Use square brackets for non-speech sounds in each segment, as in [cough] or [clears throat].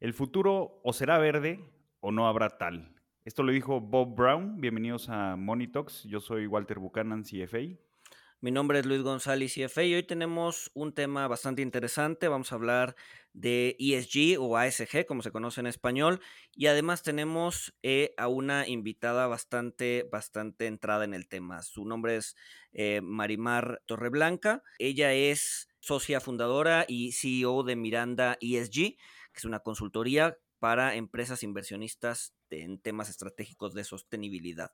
El futuro o será verde o no habrá tal. Esto lo dijo Bob Brown. Bienvenidos a Monitox. Yo soy Walter Buchanan, CFA. Mi nombre es Luis González, CFA, y hoy tenemos un tema bastante interesante. Vamos a hablar de ESG o ASG, como se conoce en español, y además tenemos eh, a una invitada bastante, bastante entrada en el tema. Su nombre es eh, Marimar Torreblanca. Ella es socia fundadora y CEO de Miranda ESG, es una consultoría para empresas inversionistas en temas estratégicos de sostenibilidad.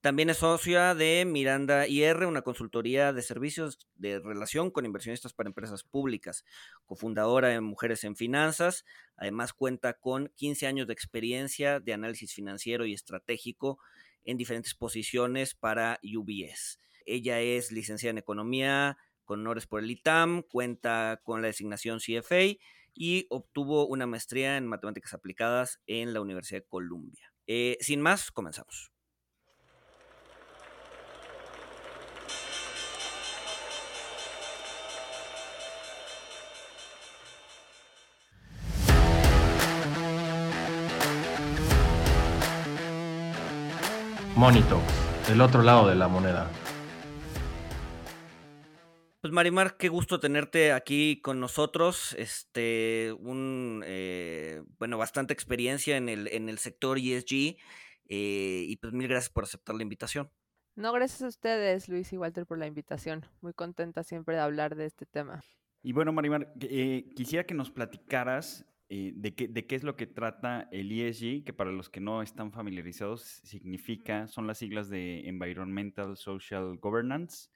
También es socia de Miranda IR, una consultoría de servicios de relación con inversionistas para empresas públicas, cofundadora de Mujeres en Finanzas. Además cuenta con 15 años de experiencia de análisis financiero y estratégico en diferentes posiciones para UBS. Ella es licenciada en Economía con honores por el ITAM, cuenta con la designación CFA y obtuvo una maestría en matemáticas aplicadas en la Universidad de Columbia. Eh, sin más, comenzamos. Monito, el otro lado de la moneda. Pues Marimar, qué gusto tenerte aquí con nosotros. Este, un eh, bueno, bastante experiencia en el, en el sector ESG. Eh, y pues mil gracias por aceptar la invitación. No, gracias a ustedes, Luis y Walter, por la invitación. Muy contenta siempre de hablar de este tema. Y bueno, Marimar, eh, quisiera que nos platicaras eh, de, qué, de qué es lo que trata el ESG, que para los que no están familiarizados significa, son las siglas de Environmental Social Governance,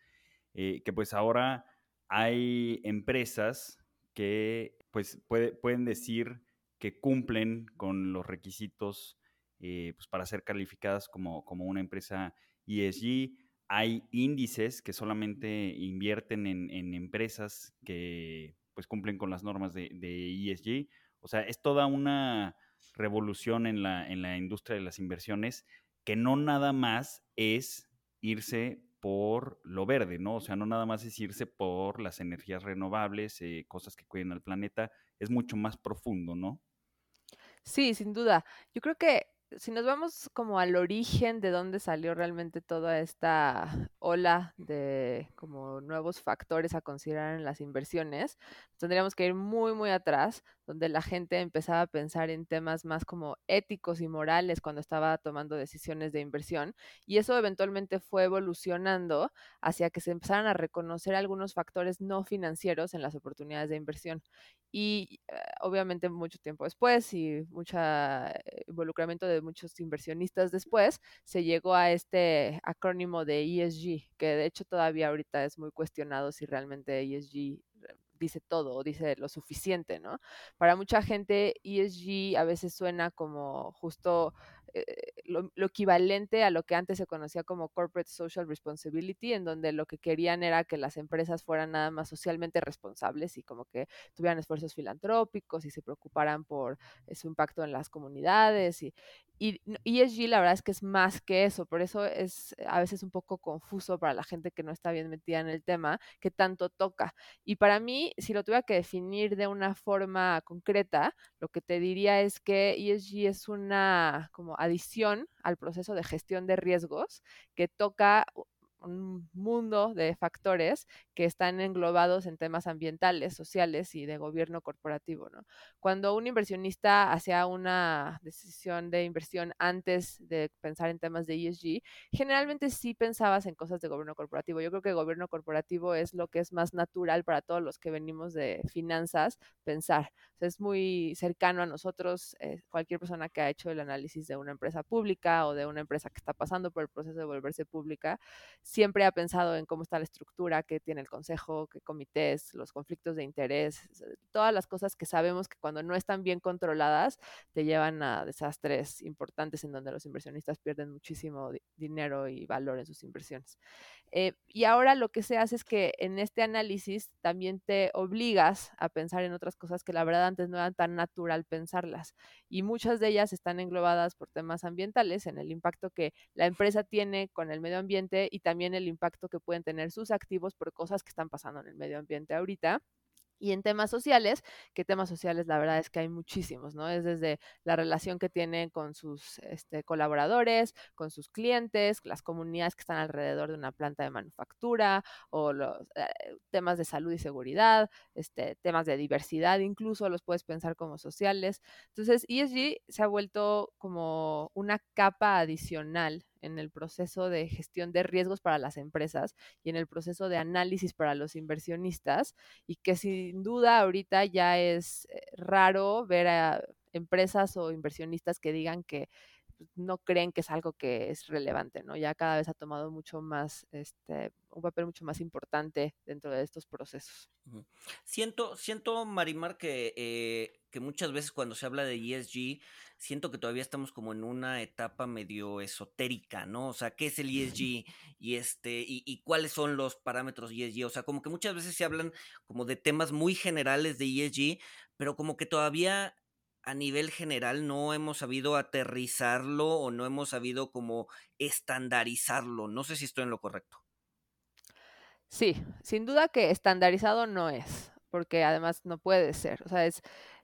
eh, que pues ahora hay empresas que pues pueden decir que cumplen con los requisitos eh, pues, para ser calificadas como, como una empresa ESG. Hay índices que solamente invierten en, empresas que pues cumplen con las normas de, de ESG o sea, es toda una revolución en la, en la industria de las inversiones que no nada más es irse por lo verde, ¿no? O sea, no nada más es irse por las energías renovables, eh, cosas que cuiden al planeta, es mucho más profundo, ¿no? Sí, sin duda. Yo creo que si nos vamos como al origen de dónde salió realmente toda esta ola de como nuevos factores a considerar en las inversiones, tendríamos que ir muy, muy atrás, donde la gente empezaba a pensar en temas más como éticos y morales cuando estaba tomando decisiones de inversión. Y eso eventualmente fue evolucionando hacia que se empezaran a reconocer algunos factores no financieros en las oportunidades de inversión. Y eh, obviamente mucho tiempo después y mucho eh, involucramiento de muchos inversionistas después, se llegó a este acrónimo de ESG, que de hecho todavía ahorita es muy cuestionado si realmente ESG dice todo o dice lo suficiente, ¿no? Para mucha gente ESG a veces suena como justo eh, lo, equivalente a lo que antes se conocía como Corporate Social Responsibility, en donde lo que querían era que las empresas fueran nada más socialmente responsables y como que tuvieran esfuerzos filantrópicos y se preocuparan por su impacto en las comunidades. Y, y ESG la verdad es que es más que eso, por eso es a veces un poco confuso para la gente que no está bien metida en el tema, que tanto toca. Y para mí, si lo tuviera que definir de una forma concreta, lo que te diría es que ESG es una como adición al proceso de gestión de riesgos que toca un mundo de factores que están englobados en temas ambientales, sociales y de gobierno corporativo. ¿no? Cuando un inversionista hacía una decisión de inversión antes de pensar en temas de ESG, generalmente sí pensabas en cosas de gobierno corporativo. Yo creo que gobierno corporativo es lo que es más natural para todos los que venimos de finanzas pensar. es muy cercano a nosotros, eh, cualquier persona que ha hecho el análisis de una empresa pública o de una empresa que está pasando por el proceso de volverse pública, siempre ha pensado en cómo está la estructura que tiene el consejo, qué comités, los conflictos de interés, todas las cosas que sabemos que cuando no están bien controladas te llevan a desastres importantes en donde los inversionistas pierden muchísimo dinero y valor en sus inversiones. Eh, y ahora lo que se hace es que en este análisis también te obligas a pensar en otras cosas que la verdad antes no era tan natural pensarlas. Y muchas de ellas están englobadas por temas ambientales, en el impacto que la empresa tiene con el medio ambiente y también el impacto que pueden tener sus activos por cosas que están pasando en el medio ambiente ahorita Y en temas sociales, que temas sociales la verdad es que hay muchísimos, ¿no? Es desde la relación que tienen con sus este, colaboradores, con sus clientes, las comunidades que están alrededor de una planta de manufactura, o los eh, temas de salud y seguridad, este, temas de diversidad, incluso los puedes pensar como sociales. Entonces, ESG se ha vuelto como una capa adicional en el proceso de gestión de riesgos para las empresas y en el proceso de análisis para los inversionistas y que sin duda ahorita ya es eh, raro ver a empresas o inversionistas que digan que pues, no creen que es algo que es relevante, ¿no? Ya cada vez ha tomado mucho más, este, un papel mucho más importante dentro de estos procesos. Siento, siento, Marimar, que, eh, que muchas veces cuando se habla de ESG, siento que todavía estamos como en una etapa medio esotérica, ¿no? O sea, ¿qué es el ESG? Y este, y, y, cuáles son los parámetros ESG. O sea, como que muchas veces se hablan como de temas muy generales de ESG, pero como que todavía a nivel general no hemos sabido aterrizarlo o no hemos sabido como estandarizarlo. No sé si estoy en lo correcto. Sí, sin duda que estandarizado no es, porque además no puede ser. O sea, es,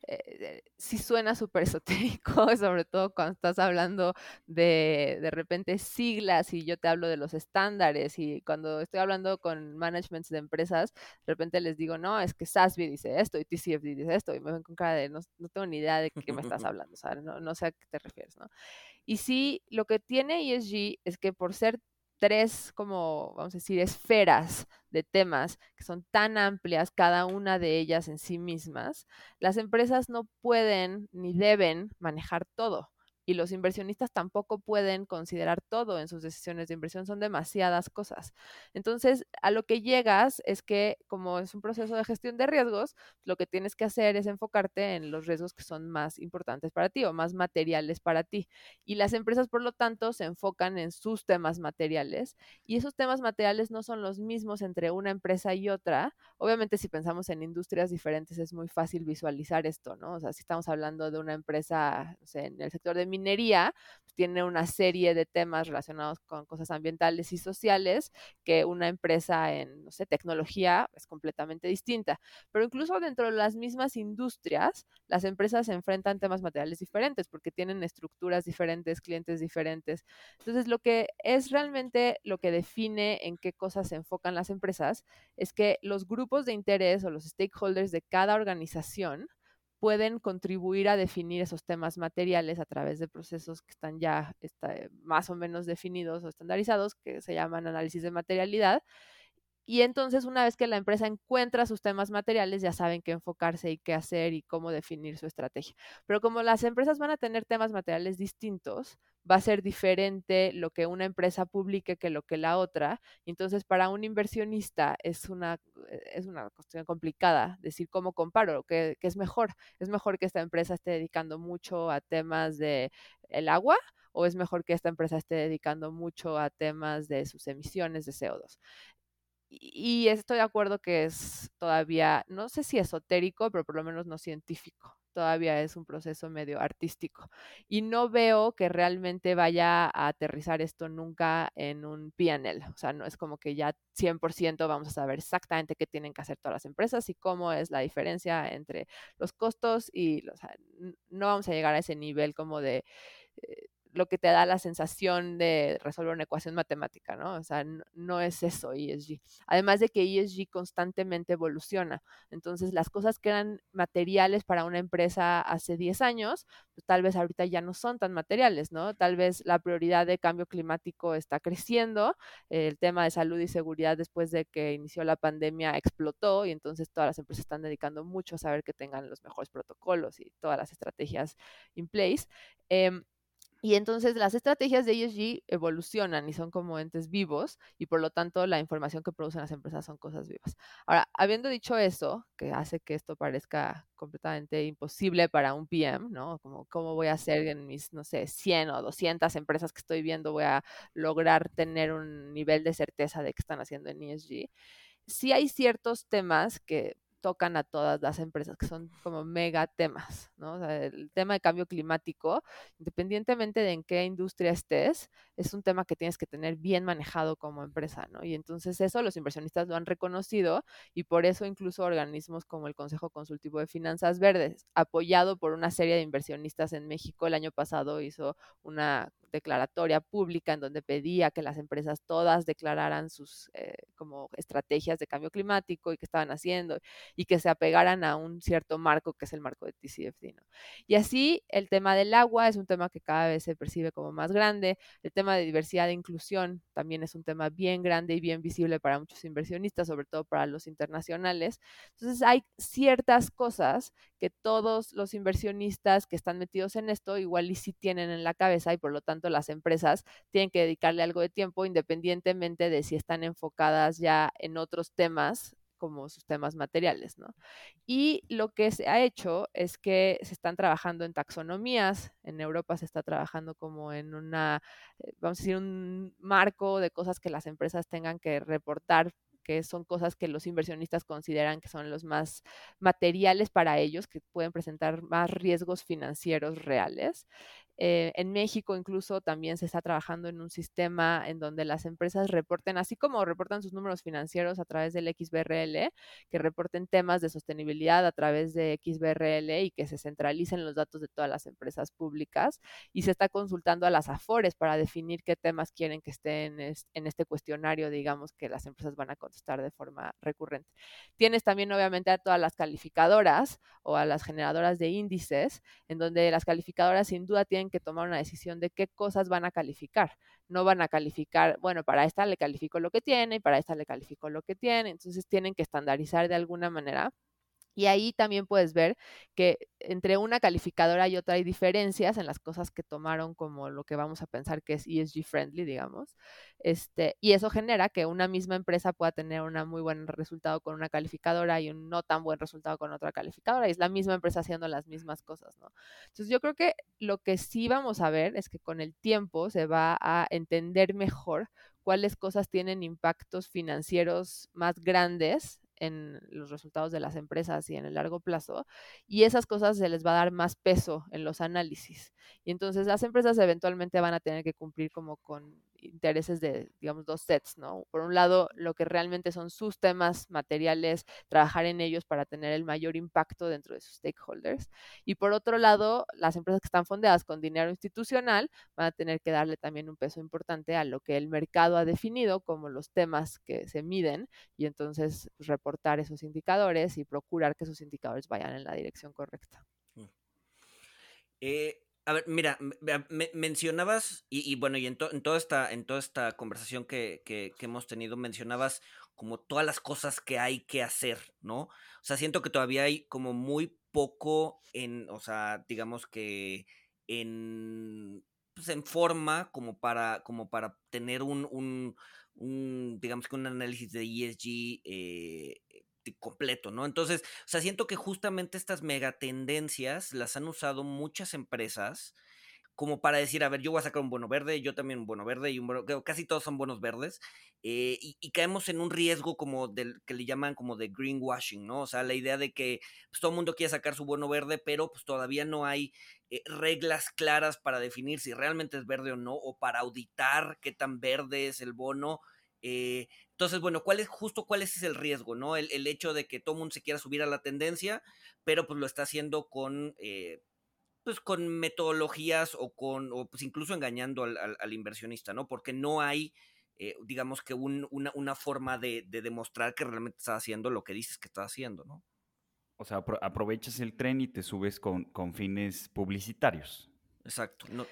eh, sí suena súper esotérico, [laughs] sobre todo cuando estás hablando de de repente siglas y yo te hablo de los estándares y cuando estoy hablando con managements de empresas, de repente les digo, no, es que SASB dice esto y TCFD dice esto y me ven con cara de no, no tengo ni idea de qué me estás [laughs] hablando, o sea, no, no sé a qué te refieres, ¿no? Y sí, lo que tiene ESG es que por ser tres, como vamos a decir, esferas de temas que son tan amplias, cada una de ellas en sí mismas, las empresas no pueden ni deben manejar todo y los inversionistas tampoco pueden considerar todo en sus decisiones de inversión, son demasiadas cosas. Entonces, a lo que llegas es que como es un proceso de gestión de riesgos, lo que tienes que hacer es enfocarte en los riesgos que son más importantes para ti o más materiales para ti. Y las empresas, por lo tanto, se enfocan en sus temas materiales y esos temas materiales no son los mismos entre una empresa y otra. Obviamente, si pensamos en industrias diferentes, es muy fácil visualizar esto, ¿no? O sea, si estamos hablando de una empresa en el sector de minería pues, tiene una serie de temas relacionados con cosas ambientales y sociales que una empresa en, tecnología es completamente distinta. Pero incluso dentro de las mismas industrias, las empresas enfrentan temas materiales diferentes porque tienen estructuras diferentes, clientes diferentes. Entonces, lo que es realmente lo que define en qué cosas se enfocan las empresas es que los grupos de interés o los stakeholders de cada organización pueden contribuir a definir esos temas materiales a través de procesos que están ya está, más o menos definidos o estandarizados, que se llaman análisis de materialidad, y entonces una vez que la empresa encuentra sus temas materiales, ya saben qué enfocarse y qué hacer y cómo definir su estrategia. Pero como las empresas van a tener temas materiales distintos, va a ser diferente lo que una empresa publique que lo que la otra. Entonces, para un inversionista es una, es una cuestión complicada decir cómo comparo, qué, es mejor. ¿Es mejor que esta empresa esté dedicando mucho a temas de el agua? o es mejor que esta empresa esté dedicando mucho a temas de sus emisiones de CO2 y estoy de acuerdo que es todavía, no sé si esotérico, pero por lo menos no científico. Todavía es un proceso medio artístico. Y no veo que realmente vaya a aterrizar esto nunca en un PNL. O sea, no es como que ya 100% vamos a saber exactamente qué tienen que hacer todas las empresas y cómo es la diferencia entre los costos y los, no vamos a llegar a ese nivel como de... Eh, lo que te da la sensación de resolver una ecuación matemática, ¿no? O sea, no, es eso ESG. Además de que ESG constantemente evoluciona. Entonces, las cosas que eran materiales para una empresa hace 10 años, pues tal vez ahorita ya no son tan materiales, ¿no? Tal vez la prioridad de cambio climático está creciendo, el tema de salud y seguridad después de que inició la pandemia explotó y entonces todas las empresas están dedicando mucho a saber que tengan los mejores protocolos y todas las estrategias in place. Em, y entonces las estrategias de ESG evolucionan y son como entes vivos y por lo tanto la información que producen las empresas son cosas vivas. Ahora, habiendo dicho eso, que hace que esto parezca completamente imposible para un PM, ¿no? Como cómo voy a hacer en mis, no sé, 100 o 200 empresas que estoy viendo, voy a lograr tener un nivel de certeza de que están haciendo en ESG. Sí hay ciertos temas que tocan a todas las empresas, que son como mega temas, ¿no? O sea, el tema de cambio climático, independientemente de en qué industria estés, es un tema que tienes que tener bien manejado como empresa, ¿no? Y entonces eso los inversionistas lo han reconocido y por eso incluso organismos como el Consejo Consultivo de Finanzas Verdes, apoyado por una serie de inversionistas en México, el año pasado hizo una declaratoria pública en donde pedía que las empresas todas declararan sus eh, como estrategias de cambio climático y que estaban haciendo y que se apegaran a un cierto marco que es el marco de TCFD. ¿no? Y así el tema del agua es un tema que cada vez se percibe como más grande, el tema de diversidad e inclusión también es un tema bien grande y bien visible para muchos inversionistas, sobre todo para los internacionales. Entonces hay ciertas cosas que todos los inversionistas que están metidos en esto igual y sí tienen en la cabeza y por lo tanto las empresas tienen que dedicarle algo de tiempo independientemente de si están enfocadas ya en otros temas como sus temas materiales, ¿no? Y lo que se ha hecho es que se están trabajando en taxonomías, en Europa se está trabajando como en una, eh, vamos a decir, un marco de cosas que las empresas tengan que reportar que son cosas que los inversionistas consideran que son los más materiales para ellos, que pueden presentar más riesgos financieros reales. Eh, en México incluso también se está trabajando en un sistema en donde las empresas reporten, así como reportan sus números financieros a través del XBRL, que reporten temas de sostenibilidad a través de XBRL y que se centralicen los datos de todas las empresas públicas. Y se está consultando a las AFORES para definir qué temas quieren que estén en este cuestionario, digamos, que las empresas van a contestar de forma recurrente. Tienes también, obviamente, a todas las calificadoras o a las generadoras de índices, en donde las calificadoras sin duda tienen que tomar una decisión de qué cosas van a calificar. No van a calificar, bueno, para esta le califico lo que tiene y para esta le califico lo que tiene. Entonces tienen que estandarizar de alguna manera y ahí también puedes ver que entre una calificadora y otra hay diferencias en las cosas que tomaron como lo que vamos a pensar que es ESG friendly, digamos. Este, y eso genera que una misma empresa pueda tener un muy buen resultado con una calificadora y un no tan buen resultado con otra calificadora. Y es la misma empresa haciendo las mismas cosas, ¿no? Entonces yo creo que lo que sí vamos a ver es que con el tiempo se va a entender mejor cuáles cosas tienen impactos financieros más grandes en los resultados de las empresas y en el largo plazo, y esas cosas se les va a dar más peso en los análisis. Y entonces las empresas eventualmente van a tener que cumplir como con intereses de, digamos, dos sets, ¿no? Por un lado, lo que realmente son sus temas materiales, trabajar en ellos para tener el mayor impacto dentro de sus stakeholders. Y por otro lado, las empresas que están fondeadas con dinero institucional van a tener que darle también un peso importante a lo que el mercado ha definido como los temas que se miden y entonces pues, reportar esos indicadores y procurar que esos indicadores vayan en la dirección correcta. Mm. Eh, a ver, mira, mencionabas, y, bueno, y en, toda esta, en toda esta conversación que, que, hemos tenido, mencionabas como todas las cosas que hay que hacer, ¿no? O sea, siento que todavía hay como muy poco en, o sea, digamos que en, pues en forma como para, como para tener un, un, un digamos que un análisis de ESG eh, completo, ¿no? Entonces, o sea, siento que justamente estas megatendencias las han usado muchas empresas como para decir, a ver, yo voy a sacar un bono verde, yo también un bono verde y casi todos son bonos verdes, eh, y, caemos en un riesgo como del que le llaman como de greenwashing, ¿no? O sea, la idea de que pues, todo el mundo quiere sacar su bono verde, pero pues todavía no hay eh, reglas claras para definir si realmente es verde o no, o para auditar qué tan verde es el bono. Eh, entonces, bueno, ¿cuál es justo cuál es el riesgo, no? El, hecho de que todo el mundo se quiera subir a la tendencia, pero pues lo está haciendo con, eh, pues con metodologías o con, o pues incluso engañando al, inversionista, ¿no? Porque no hay, eh, digamos que una, forma de, demostrar que realmente está haciendo lo que dices que está haciendo, ¿no? O sea, aprovechas el tren y te subes con, con fines publicitarios. Exacto. No.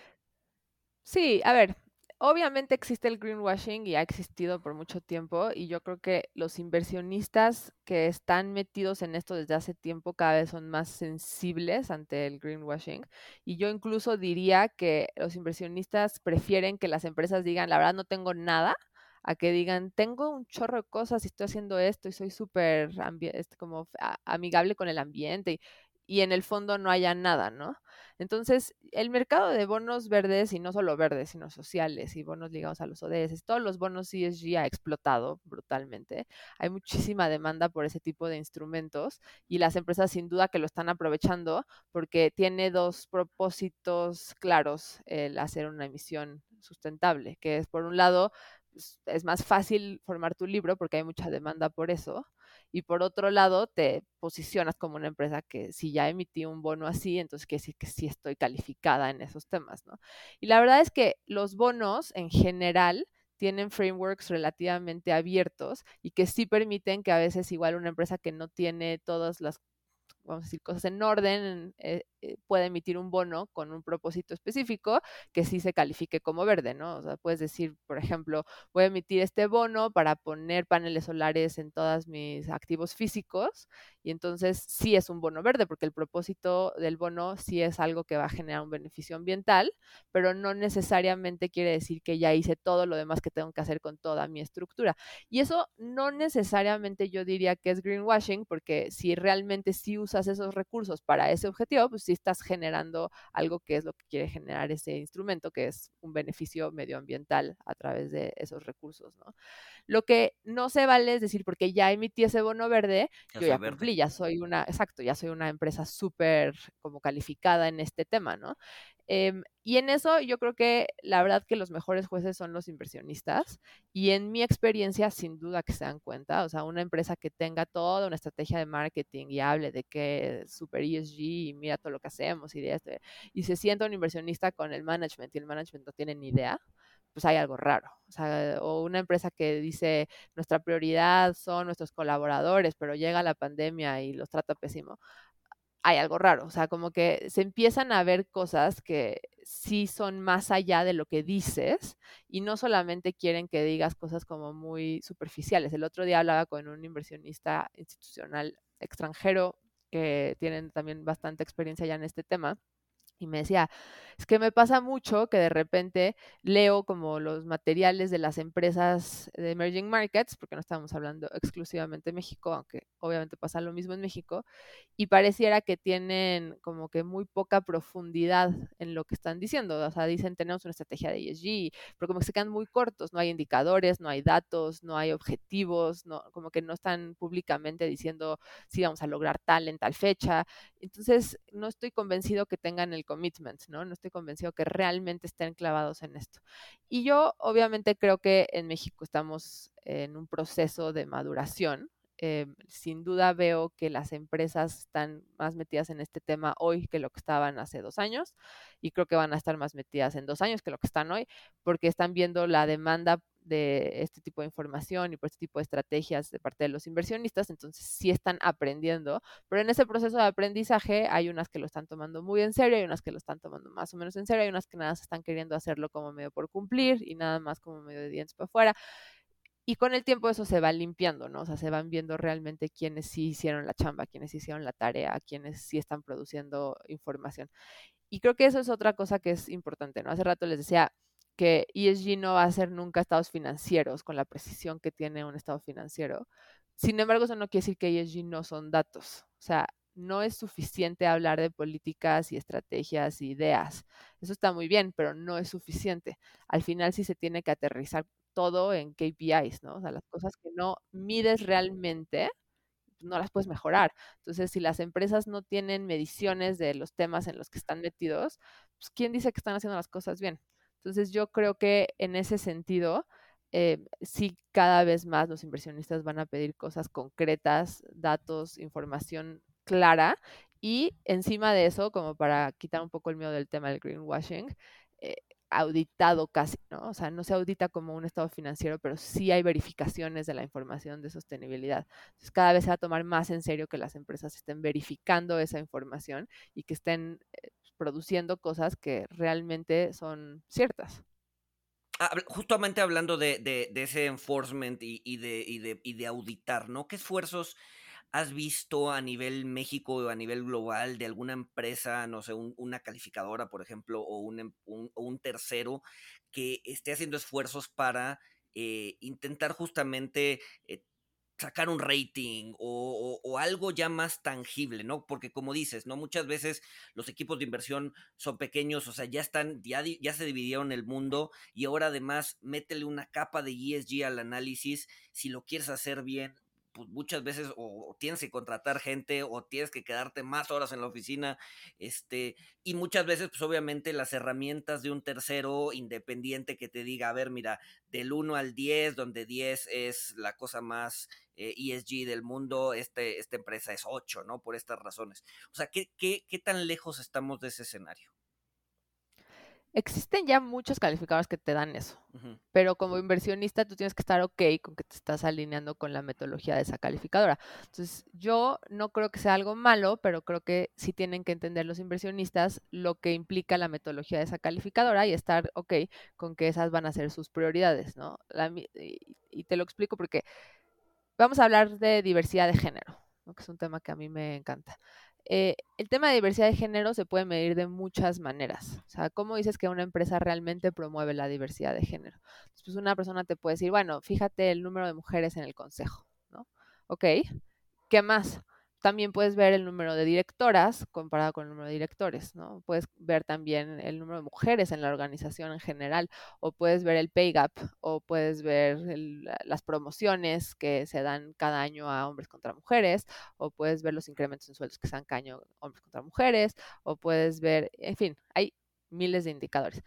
Sí, a ver, obviamente existe el greenwashing y ha existido por mucho tiempo y yo creo que los inversionistas que están metidos en esto desde hace tiempo cada vez son más sensibles ante el greenwashing y yo incluso diría que los inversionistas prefieren que las empresas digan la verdad no tengo nada a que digan tengo un chorro de cosas y estoy haciendo esto y soy súper este, como amigable con el ambiente y, y en el fondo no haya nada, ¿no? Entonces, el mercado de bonos verdes, y no solo verdes, sino sociales y bonos ligados a los ODS, todos los bonos ESG ha explotado brutalmente. Hay muchísima demanda por ese tipo de instrumentos y las empresas sin duda que lo están aprovechando porque tiene dos propósitos claros el hacer una emisión sustentable, que es por un lado pues, es más fácil formar tu libro porque hay mucha demanda por eso. Y por otro lado, te posicionas como una empresa que si ya emití un bono así, entonces quiere decir que sí estoy calificada en esos temas, ¿no? Y la verdad es que los bonos en general tienen frameworks relativamente abiertos y que sí permiten que a veces igual una empresa que no tiene todas las vamos a decir, cosas en orden, eh, eh, puede emitir un bono con un propósito específico que sí se califique como verde, ¿no? O sea, puedes decir, por ejemplo, voy a emitir este bono para poner paneles solares en todos mis activos físicos y entonces sí es un bono verde porque el propósito del bono sí es algo que va a generar un beneficio ambiental, pero no necesariamente quiere decir que ya hice todo lo demás que tengo que hacer con toda mi estructura. Y eso no necesariamente yo diría que es greenwashing porque si realmente sí usas esos recursos para ese objetivo, pues sí estás generando algo que es lo que quiere generar ese instrumento, que es un beneficio medioambiental a través de esos recursos, ¿no? Lo que no se vale es decir, porque ya emití ese bono verde, yo ya cumplí, ya soy una, exacto, ya soy una empresa súper como calificada en este tema, ¿no? Em, y en eso yo creo que la verdad que los mejores jueces son los inversionistas y en mi experiencia sin duda que se dan cuenta, o sea, una empresa que tenga toda una estrategia de marketing y hable de que es super ESG y mira todo lo que hacemos y, de este, y se sienta un inversionista con el management y el management no tiene ni idea, pues hay algo raro. O, sea, o una empresa que dice nuestra prioridad son nuestros colaboradores, pero llega la pandemia y los trata pésimo hay algo raro, o sea, como que se empiezan a ver cosas que sí son más allá de lo que dices y no solamente quieren que digas cosas como muy superficiales. El otro día hablaba con un inversionista institucional extranjero que tienen también bastante experiencia ya en este tema y me decía, es que me pasa mucho que de repente leo como los materiales de las empresas de emerging markets, porque no estamos hablando exclusivamente de México, aunque obviamente pasa lo mismo en México, y pareciera que tienen como que muy poca profundidad en lo que están diciendo. O sea, dicen tenemos una estrategia de ESG, pero como que se quedan muy cortos, no hay indicadores, no hay datos, no hay objetivos, no, como que no están públicamente diciendo si vamos a lograr tal en tal fecha. Entonces, no estoy convencido que tengan el commitment, ¿no? No estoy convencido que realmente estén clavados en esto. Y yo obviamente creo que en México estamos en un proceso de maduración. Eh, sin duda veo que las empresas están más metidas en este tema hoy que lo que estaban hace dos años y creo que van a estar más metidas en dos años que lo que están hoy porque están viendo la demanda de este tipo de información y por este tipo de estrategias de parte de los inversionistas, entonces sí están aprendiendo, pero en ese proceso de aprendizaje hay unas que lo están tomando muy en serio, hay unas que lo están tomando más o menos en serio, hay unas que nada más están queriendo hacerlo como medio por cumplir y nada más como medio de dientes para afuera. Y con el tiempo eso se va limpiando, ¿no? O sea, se van viendo realmente quiénes sí hicieron la chamba, quiénes hicieron la tarea, quiénes sí están produciendo información. Y creo que eso es otra cosa que es importante, ¿no? Hace rato les decía, que ESG no va a ser nunca estados financieros con la precisión que tiene un estado financiero. Sin embargo, eso no quiere decir que ESG no son datos. O sea, no es suficiente hablar de políticas y estrategias y ideas. Eso está muy bien, pero no es suficiente. Al final sí se tiene que aterrizar todo en KPIs, ¿no? O sea, las cosas que no mides realmente, no las puedes mejorar. Entonces, si las empresas no tienen mediciones de los temas en los que están metidos, pues ¿quién dice que están haciendo las cosas bien? Entonces yo creo que en ese sentido, eh, sí cada vez más los inversionistas van a pedir cosas concretas, datos, información clara y encima de eso, como para quitar un poco el miedo del tema del greenwashing, eh, auditado casi, ¿no? O sea, no se audita como un estado financiero, pero sí hay verificaciones de la información de sostenibilidad. Entonces, cada vez se va a tomar más en serio que las empresas estén verificando esa información y que estén eh, produciendo cosas que realmente son ciertas. Justamente hablando de, ese enforcement y, de, auditar, ¿no? ¿Qué esfuerzos has visto a nivel México o a nivel global de alguna empresa, no sé, una calificadora, por ejemplo, o un, em, un, tercero que esté haciendo esfuerzos para eh, intentar justamente eh, sacar un rating o, algo ya más tangible, ¿no? Porque como dices, ¿no? Muchas veces los equipos de inversión son pequeños, o sea, ya están, ya, ya se dividieron el mundo y ahora además métele una capa de ESG al análisis si lo quieres hacer bien pues muchas veces o, tienes que contratar gente o tienes que quedarte más horas en la oficina, este, y muchas veces, pues obviamente las herramientas de un tercero independiente que te diga, a ver, mira, del 1 al 10, donde 10 es la cosa más eh, e del mundo, este, esta empresa es 8, ¿no? Por estas razones. O sea, ¿qué, qué, qué tan lejos estamos de ese escenario? Existen ya muchos calificadores que te dan eso, pero como inversionista tú tienes que estar ok con que te estás alineando con la metodología de esa calificadora. Entonces, yo no creo que sea algo malo, pero creo que sí tienen que entender los inversionistas lo que implica la metodología de esa calificadora y estar ok con que esas van a ser sus prioridades, ¿no? y, te lo explico porque vamos a hablar de diversidad de género, que es un tema que a mí me encanta. Eh, el tema de diversidad de género se puede medir de muchas maneras. O sea, ¿cómo dices que una empresa realmente promueve la diversidad de género? Pues una persona te puede decir, bueno, fíjate el número de mujeres en el consejo, ¿no? Ok, ¿qué más? También puedes ver el número de directoras comparado con el número de directores, ¿no? Puedes ver también el número de mujeres en la organización en general, o puedes ver el pay gap, o puedes ver las promociones que se dan cada año a hombres contra mujeres, o puedes ver los incrementos en sueldos que se dan cada año a hombres contra mujeres, o puedes ver, en fin, hay miles de indicadores.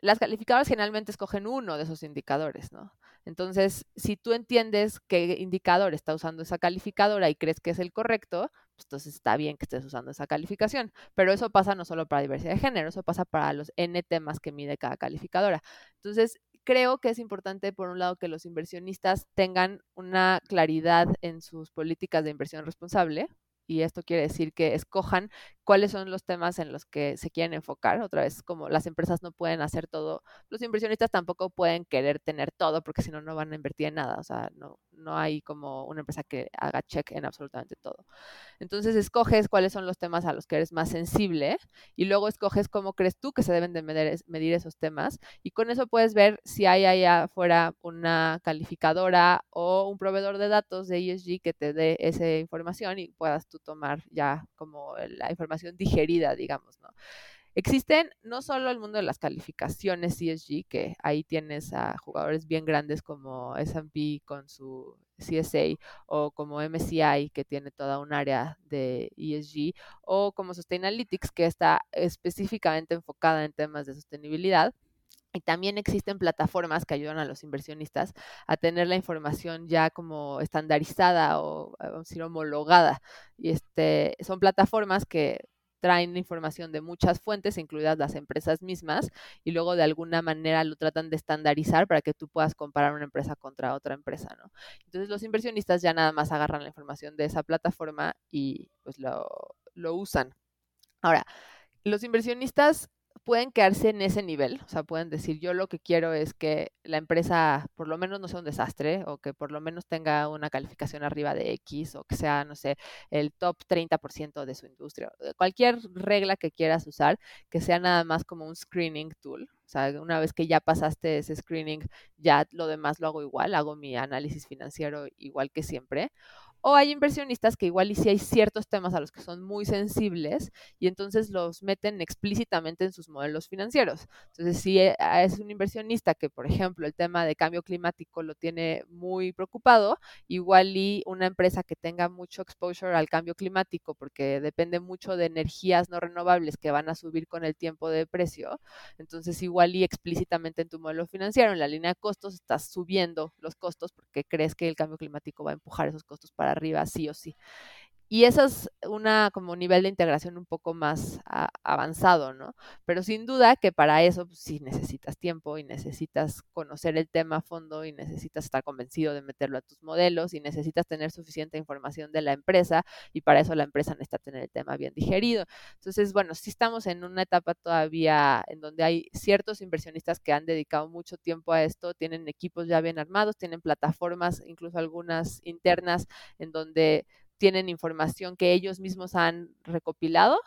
Las calificadoras generalmente escogen uno de esos indicadores, ¿no? Entonces, si tú entiendes qué indicador está usando esa calificadora y crees que es el correcto, pues entonces está bien que estés usando esa calificación. Pero eso pasa no solo para diversidad de género, eso pasa para los N temas que mide cada calificadora. Entonces, creo que es importante, por un lado, que los inversionistas tengan una claridad en sus políticas de inversión responsable, y esto quiere decir que escojan cuáles son los temas en los que se quieren enfocar. Otra vez, como las empresas no pueden hacer todo, los inversionistas tampoco pueden querer tener todo porque si no, no van a invertir en nada. O sea, no, no hay como una empresa que haga check en absolutamente todo. Entonces, escoges cuáles son los temas a los que eres más sensible y luego escoges cómo crees tú que se deben de medir, medir esos temas y con eso puedes ver si hay allá afuera una calificadora o un proveedor de datos de ESG que te dé esa información y puedas tú tomar ya como la información digerida, digamos, ¿no? Existen no solo el mundo de las calificaciones ESG, que ahí tienes a jugadores bien grandes como S&P con su CSA o como MCI que tiene toda un área de ESG o como Sustainalytics que está específicamente enfocada en temas de sostenibilidad. Y también existen plataformas que ayudan a los inversionistas a tener la información ya como estandarizada o, vamos a decir, homologada. Y este, son plataformas que traen información de muchas fuentes, incluidas las empresas mismas, y luego de alguna manera lo tratan de estandarizar para que tú puedas comparar una empresa contra otra empresa, ¿no? Entonces los inversionistas ya nada más agarran la información de esa plataforma y pues lo, lo usan. Ahora, los inversionistas pueden quedarse en ese nivel, o sea, pueden decir, yo lo que quiero es que la empresa por lo menos no sea un desastre o que por lo menos tenga una calificación arriba de X o que sea, no sé, el top 30% de su industria. Cualquier regla que quieras usar, que sea nada más como un screening tool. O sea, una vez que ya pasaste ese screening, ya lo demás lo hago igual, hago mi análisis financiero igual que siempre. O hay inversionistas que igual y si hay ciertos temas a los que son muy sensibles y entonces los meten explícitamente en sus modelos financieros. Entonces, si e, es un inversionista que, por ejemplo, el tema de cambio climático lo tiene muy preocupado, igual y una empresa que tenga mucho exposure al cambio climático porque depende mucho de energías no renovables que van a subir con el tiempo de precio, entonces igual y explícitamente en tu modelo financiero, en la línea de costos, estás subiendo los costos porque crees que el cambio climático va a empujar esos costos para arriba, sí o sí. Y eso es una como nivel de integración un poco más avanzado, ¿no? Pero sin duda que para eso pues, sí necesitas tiempo y necesitas conocer el tema a fondo y necesitas estar convencido de meterlo a tus modelos y necesitas tener suficiente información de la empresa y para eso la empresa necesita tener el tema bien digerido. Entonces, bueno, sí estamos en una etapa todavía en donde hay ciertos inversionistas que han dedicado mucho tiempo a esto, tienen equipos ya bien armados, tienen plataformas, incluso algunas internas, en donde tienen información que ellos mismos han recopilado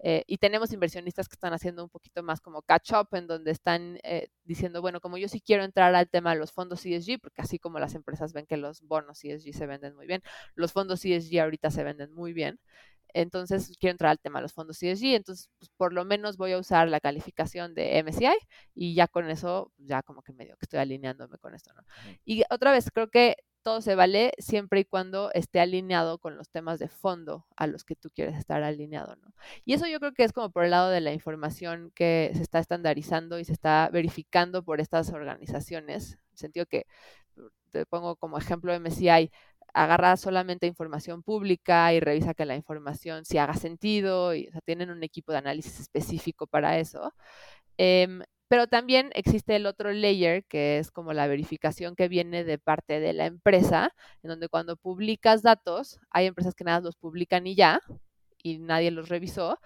Eh, y tenemos inversionistas que están haciendo un poquito más como catch up, en donde están eh, diciendo, bueno, como yo sí quiero entrar al tema de los fondos ESG, porque así como las empresas ven que los bonos ESG se venden muy bien, los fondos ESG ahorita se venden muy bien. Entonces quiero entrar al tema de los fondos ESG, entonces pues, por lo menos voy a usar la calificación de MSCI y ya con eso, ya como que medio que estoy alineándome con esto, ¿no? Y otra vez, creo que todo se vale siempre y cuando esté alineado con los temas de fondo a los que tú quieres estar alineado, ¿no? Y eso yo creo que es como por el lado de la información que se está estandarizando y se está verificando por estas organizaciones, en el sentido que, te pongo como ejemplo MSCI, agarra solamente información pública y revisa que la información sí haga sentido, y tienen un equipo de análisis específico para eso. Em, pero también existe el otro layer, que es como la verificación que viene de parte de la empresa, en donde cuando publicas datos, hay empresas que nada los publican y ya, y nadie los revisó.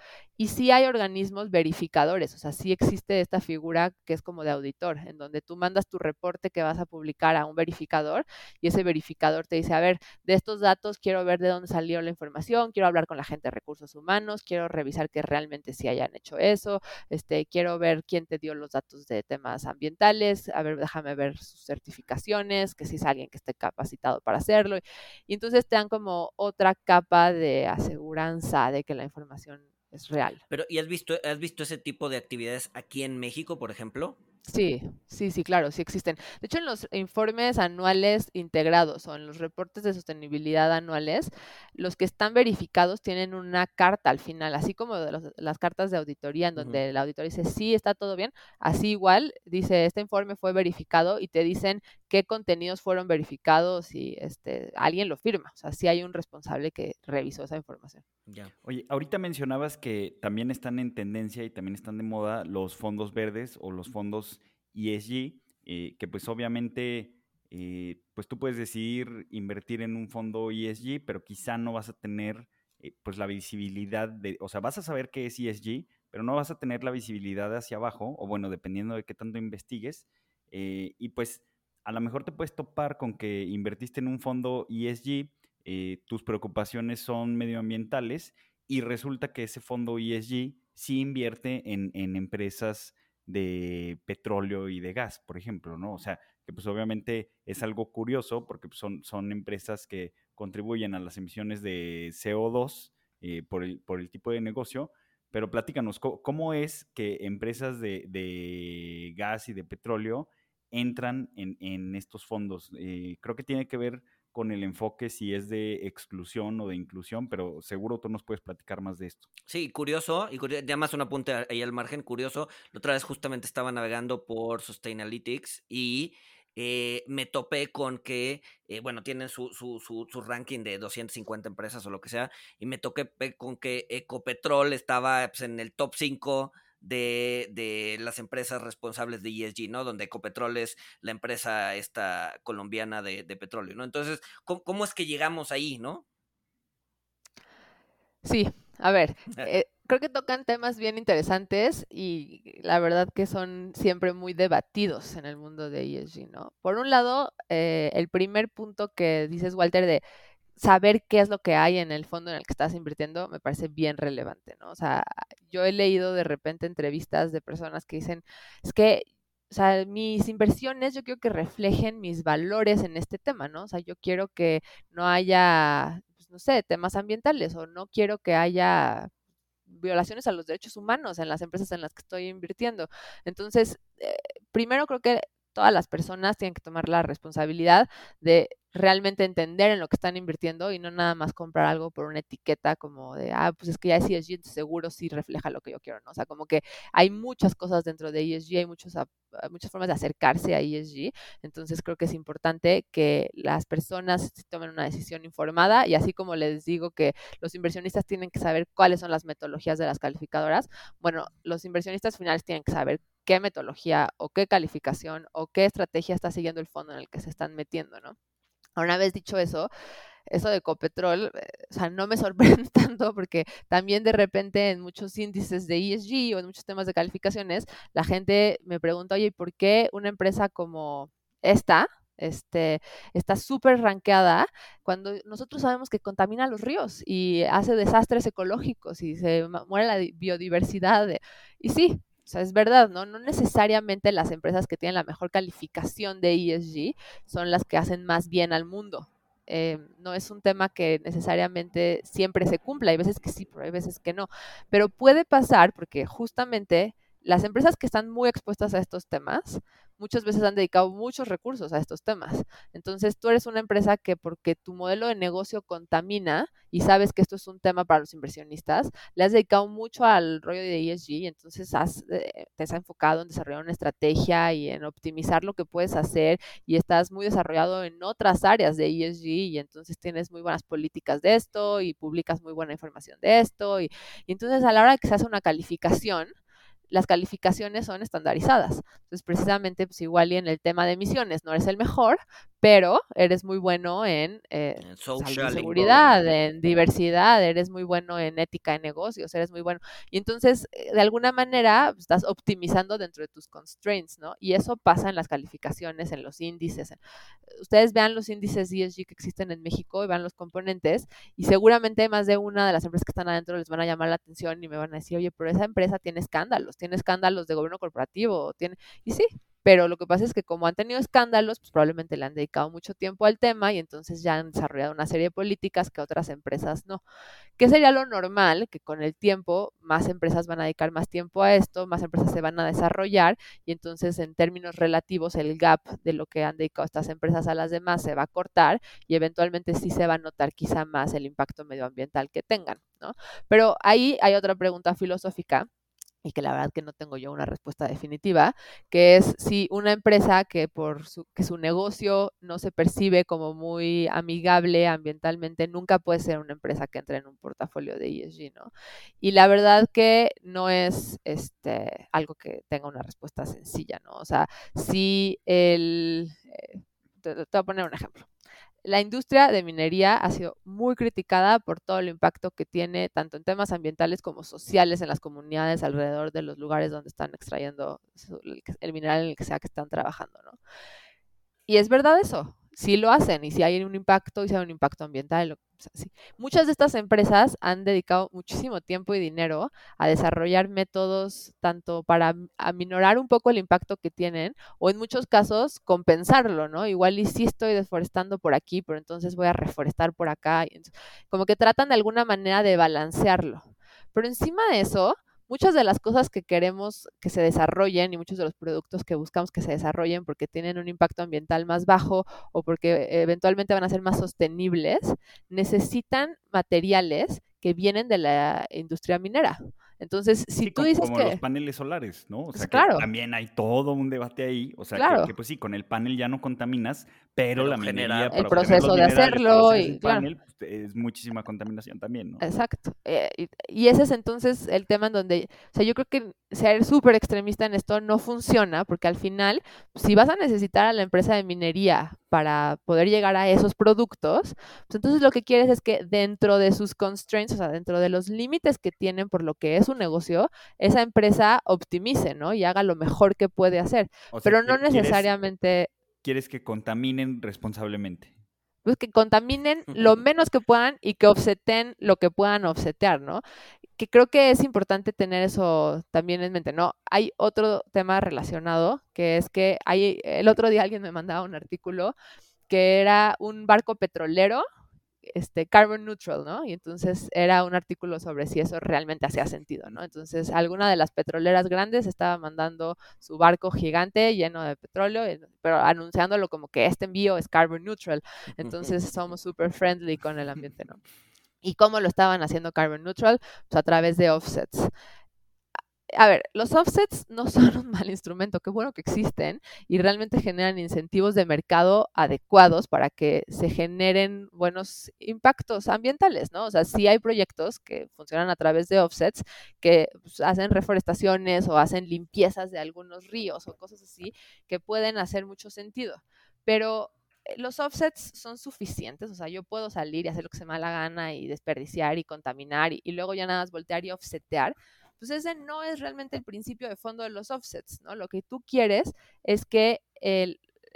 Y sí hay organismos verificadores, o sea, sí existe esta figura que es como de auditor, en donde tú mandas tu reporte que vas a publicar a un verificador y ese verificador te dice, a ver, de estos datos quiero ver de dónde salió la información, quiero hablar con la gente de recursos humanos, quiero revisar que realmente sí hayan hecho eso, este, quiero ver quién te dio los datos de temas ambientales, a ver, déjame ver sus certificaciones, que si es alguien que esté capacitado para hacerlo. Y entonces te dan como otra capa de aseguranza de que la información es real. Pero, ¿y has visto, has visto ese tipo de actividades aquí en México, por ejemplo? Sí, sí, sí, claro, sí existen. De hecho, en los informes anuales integrados o en los reportes de sostenibilidad anuales, los que están verificados tienen una carta al final, así como las cartas de auditoría, en donde el auditor dice, sí, está todo bien, así igual dice, este informe fue verificado y te dicen qué contenidos fueron verificados y este, alguien lo firma. O sea, sí hay un responsable que revisó esa información. Oye, ahorita mencionabas que también están en tendencia y también están de moda los fondos verdes o los fondos ESG, eh, que pues obviamente, eh, pues tú puedes decidir invertir en un fondo ESG, pero quizá no vas a tener eh, pues la visibilidad de, o sea, vas a saber qué es ESG, pero no vas a tener la visibilidad hacia abajo, o bueno, dependiendo de qué tanto investigues, y pues a lo mejor te puedes topar con que invertiste en un fondo ESG, tus preocupaciones son medioambientales y resulta que ese fondo ESG sí invierte en, en empresas de petróleo y de gas, por ejemplo, ¿no? O sea, que pues obviamente es algo curioso porque pues, son, son empresas que contribuyen a las emisiones de CO2 eh, por, el, por el tipo de negocio, pero platícanos, ¿cómo, es que empresas de, gas y de petróleo entran en, estos fondos? Eh, creo que tiene que ver con el enfoque si es de exclusión o de inclusión, pero seguro tú nos puedes platicar más de esto. Sí, curioso, y ya más un apunte ahí al margen, curioso, la otra vez justamente estaba navegando por Sustainalytics y eh, me topé con que, eh, bueno, tienen su, su, su, su, ranking de 250 empresas o lo que sea, y me toqué con que Ecopetrol estaba pues, en el top 5 de, de, las empresas responsables de ESG, ¿no? Donde Ecopetrol es la empresa esta colombiana de, petróleo, ¿no? Entonces, ¿cómo, es que llegamos ahí, no? Sí, a ver, [laughs] eh, creo que tocan temas bien interesantes y la verdad que son siempre muy debatidos en el mundo de ESG, ¿no? Por un lado, eh, el primer punto que dices, Walter, de saber qué es lo que hay en el fondo en el que estás invirtiendo me parece bien relevante, ¿no? O sea, yo he leído de repente entrevistas de personas que dicen, es que, o sea, mis inversiones yo quiero que reflejen mis valores en este tema, ¿no? O sea, yo quiero que no haya, pues, no sé, temas ambientales o no quiero que haya violaciones a los derechos humanos en las empresas en las que estoy invirtiendo. Entonces, eh, primero creo que todas las personas tienen que tomar la responsabilidad de realmente entender en lo que están invirtiendo y no nada más comprar algo por una etiqueta como de, ah, pues es que ya es ESG, seguro sí refleja lo que yo quiero, ¿no? O sea, como que hay muchas cosas dentro de ESG, hay muchos, muchas formas de acercarse a ESG, entonces creo que es importante que las personas tomen una decisión informada y así como les digo que los inversionistas tienen que saber cuáles son las metodologías de las calificadoras, bueno, los inversionistas finales tienen que saber qué metodología o qué calificación o qué estrategia está siguiendo el fondo en el que se están metiendo, ¿no? Una vez dicho eso, eso de Copetrol, eh, o sea, no me [laughs] sorprende tanto porque también de repente en muchos índices de ESG o en muchos temas de calificaciones, la gente me pregunta, oye, ¿por qué una empresa como esta, este, está súper ranqueada cuando nosotros sabemos que contamina los ríos y hace desastres ecológicos y se muere la biodiversidad. y sí, o sea, es verdad, ¿no? No necesariamente las empresas que tienen la mejor calificación de ESG son las que hacen más bien al mundo. Eh, no es un tema que necesariamente siempre se cumpla, hay veces que sí, pero hay veces que no. Pero puede pasar porque justamente las empresas que están muy expuestas a estos temas muchas veces han dedicado muchos recursos a estos temas. Entonces, tú eres una empresa que porque tu modelo de negocio contamina y sabes que esto es un tema para los inversionistas, le has dedicado mucho al rollo de ESG y entonces has, eh, te has enfocado en desarrollar una estrategia y en optimizar lo que puedes hacer y estás muy desarrollado en otras áreas de ESG y entonces tienes muy buenas políticas de esto y publicas muy buena información de esto y, y entonces a la hora que se hace una calificación, las calificaciones son estandarizadas. Entonces, precisamente, pues igual y en el tema de emisiones no eres el mejor, pero eres muy bueno en, eh, seguridad, en diversidad, eres muy bueno en ética de negocios, eres muy bueno. Y entonces, eh, de alguna manera, pues, estás optimizando dentro de tus constraints, ¿no? Y eso pasa en las calificaciones, en los índices. Ustedes vean los índices ESG que existen en México y vean los componentes y seguramente más de una de las empresas que están adentro les van a llamar la atención y me van a decir, oye, pero esa empresa tiene escándalos, tiene escándalos de gobierno corporativo, tiene... Y sí, pero lo que pasa es que como han tenido escándalos, pues probablemente le han dedicado mucho tiempo al tema y entonces ya han desarrollado una serie de políticas que otras empresas no. ¿Qué sería lo normal? Que con el tiempo más empresas van a dedicar más tiempo a esto, más empresas se van a desarrollar y entonces en términos relativos el gap de lo que han dedicado estas empresas a las demás se va a cortar y eventualmente sí se va a notar quizá más el impacto medioambiental que tengan, ¿no? Pero ahí hay otra pregunta filosófica y que la verdad que no tengo yo una respuesta definitiva, que es si una empresa que por su, que su negocio no se percibe como muy amigable ambientalmente, nunca puede ser una empresa que entre en un portafolio de ESG, ¿no? Y la verdad que no es este, algo que tenga una respuesta sencilla, ¿no? O sea, si el... Eh, te voy a poner un ejemplo la industria de minería ha sido muy criticada por todo el impacto que tiene tanto en temas ambientales como sociales en las comunidades alrededor de los lugares donde están extrayendo el mineral en el que sea que están trabajando, ¿no? Y es verdad eso sí lo hacen y si hay un impacto y si hay un impacto ambiental. Muchas de estas empresas han dedicado muchísimo tiempo y dinero a desarrollar métodos tanto para aminorar un poco el impacto que tienen o en muchos casos compensarlo, ¿no? Igual y sí estoy deforestando por aquí, pero entonces voy a reforestar por acá. Como que tratan de alguna manera de balancearlo. Pero encima de eso, muchas de las cosas que queremos que se desarrollen y muchos de los productos que buscamos que se desarrollen porque tienen un impacto ambiental más bajo o porque eventualmente van a ser más sostenibles, necesitan materiales que vienen de la industria minera. Entonces, si tú dices como que... los paneles solares, ¿no? O pues sea, claro. que también hay todo un debate ahí. O sea, Claro. que, que, pues sí, con el panel ya no contaminas, pero, Pero la genera- minería El proceso de hacerlo y, el claro. panel, pues, es muchísima contaminación también, ¿no? Exacto. Eh, y, y ese es entonces el tema en donde, o sea, yo creo que ser súper extremista en esto no funciona, porque al final, si vas a necesitar a la empresa de minería para poder llegar a esos productos, pues entonces lo que quieres es que dentro de sus constraints, o sea, dentro de los límites que tienen por lo que es un negocio, esa empresa optimice, ¿no? Y haga lo mejor que puede hacer. O sea, Pero no quieres- necesariamente Quieres que contaminen responsablemente. pues que contaminen lo menos que puedan y que offseten lo que puedan offsetear, ¿no? Que creo que es importante tener eso también en mente, ¿no? Hay otro tema relacionado, que es que hay, el otro día alguien me mandaba un artículo que era un barco petrolero, este, carbon neutral, ¿no? Y entonces era un artículo sobre si eso realmente hacía sentido, ¿no? Entonces, alguna de las petroleras grandes estaba mandando su barco gigante lleno de petróleo, eh, pero anunciándolo como que este envío es carbon neutral. Entonces, somos súper friendly con el ambiente, ¿no? ¿Y cómo lo estaban haciendo carbon neutral? Pues a través de offsets. A ver, los offsets no son un mal instrumento, qué bueno que existen y realmente generan incentivos de mercado adecuados para que se generen buenos impactos ambientales, ¿no? O sea, sí hay proyectos que funcionan a través de offsets que pues, hacen reforestaciones o hacen limpiezas de algunos ríos o cosas así que pueden hacer mucho sentido, pero eh, los offsets son suficientes, o sea, yo puedo salir y hacer lo que se me da la gana y desperdiciar y contaminar y, y luego ya nada más voltear y offsetear, pues ese no es realmente el principio de fondo de los offsets, ¿no? Lo que tú quieres es que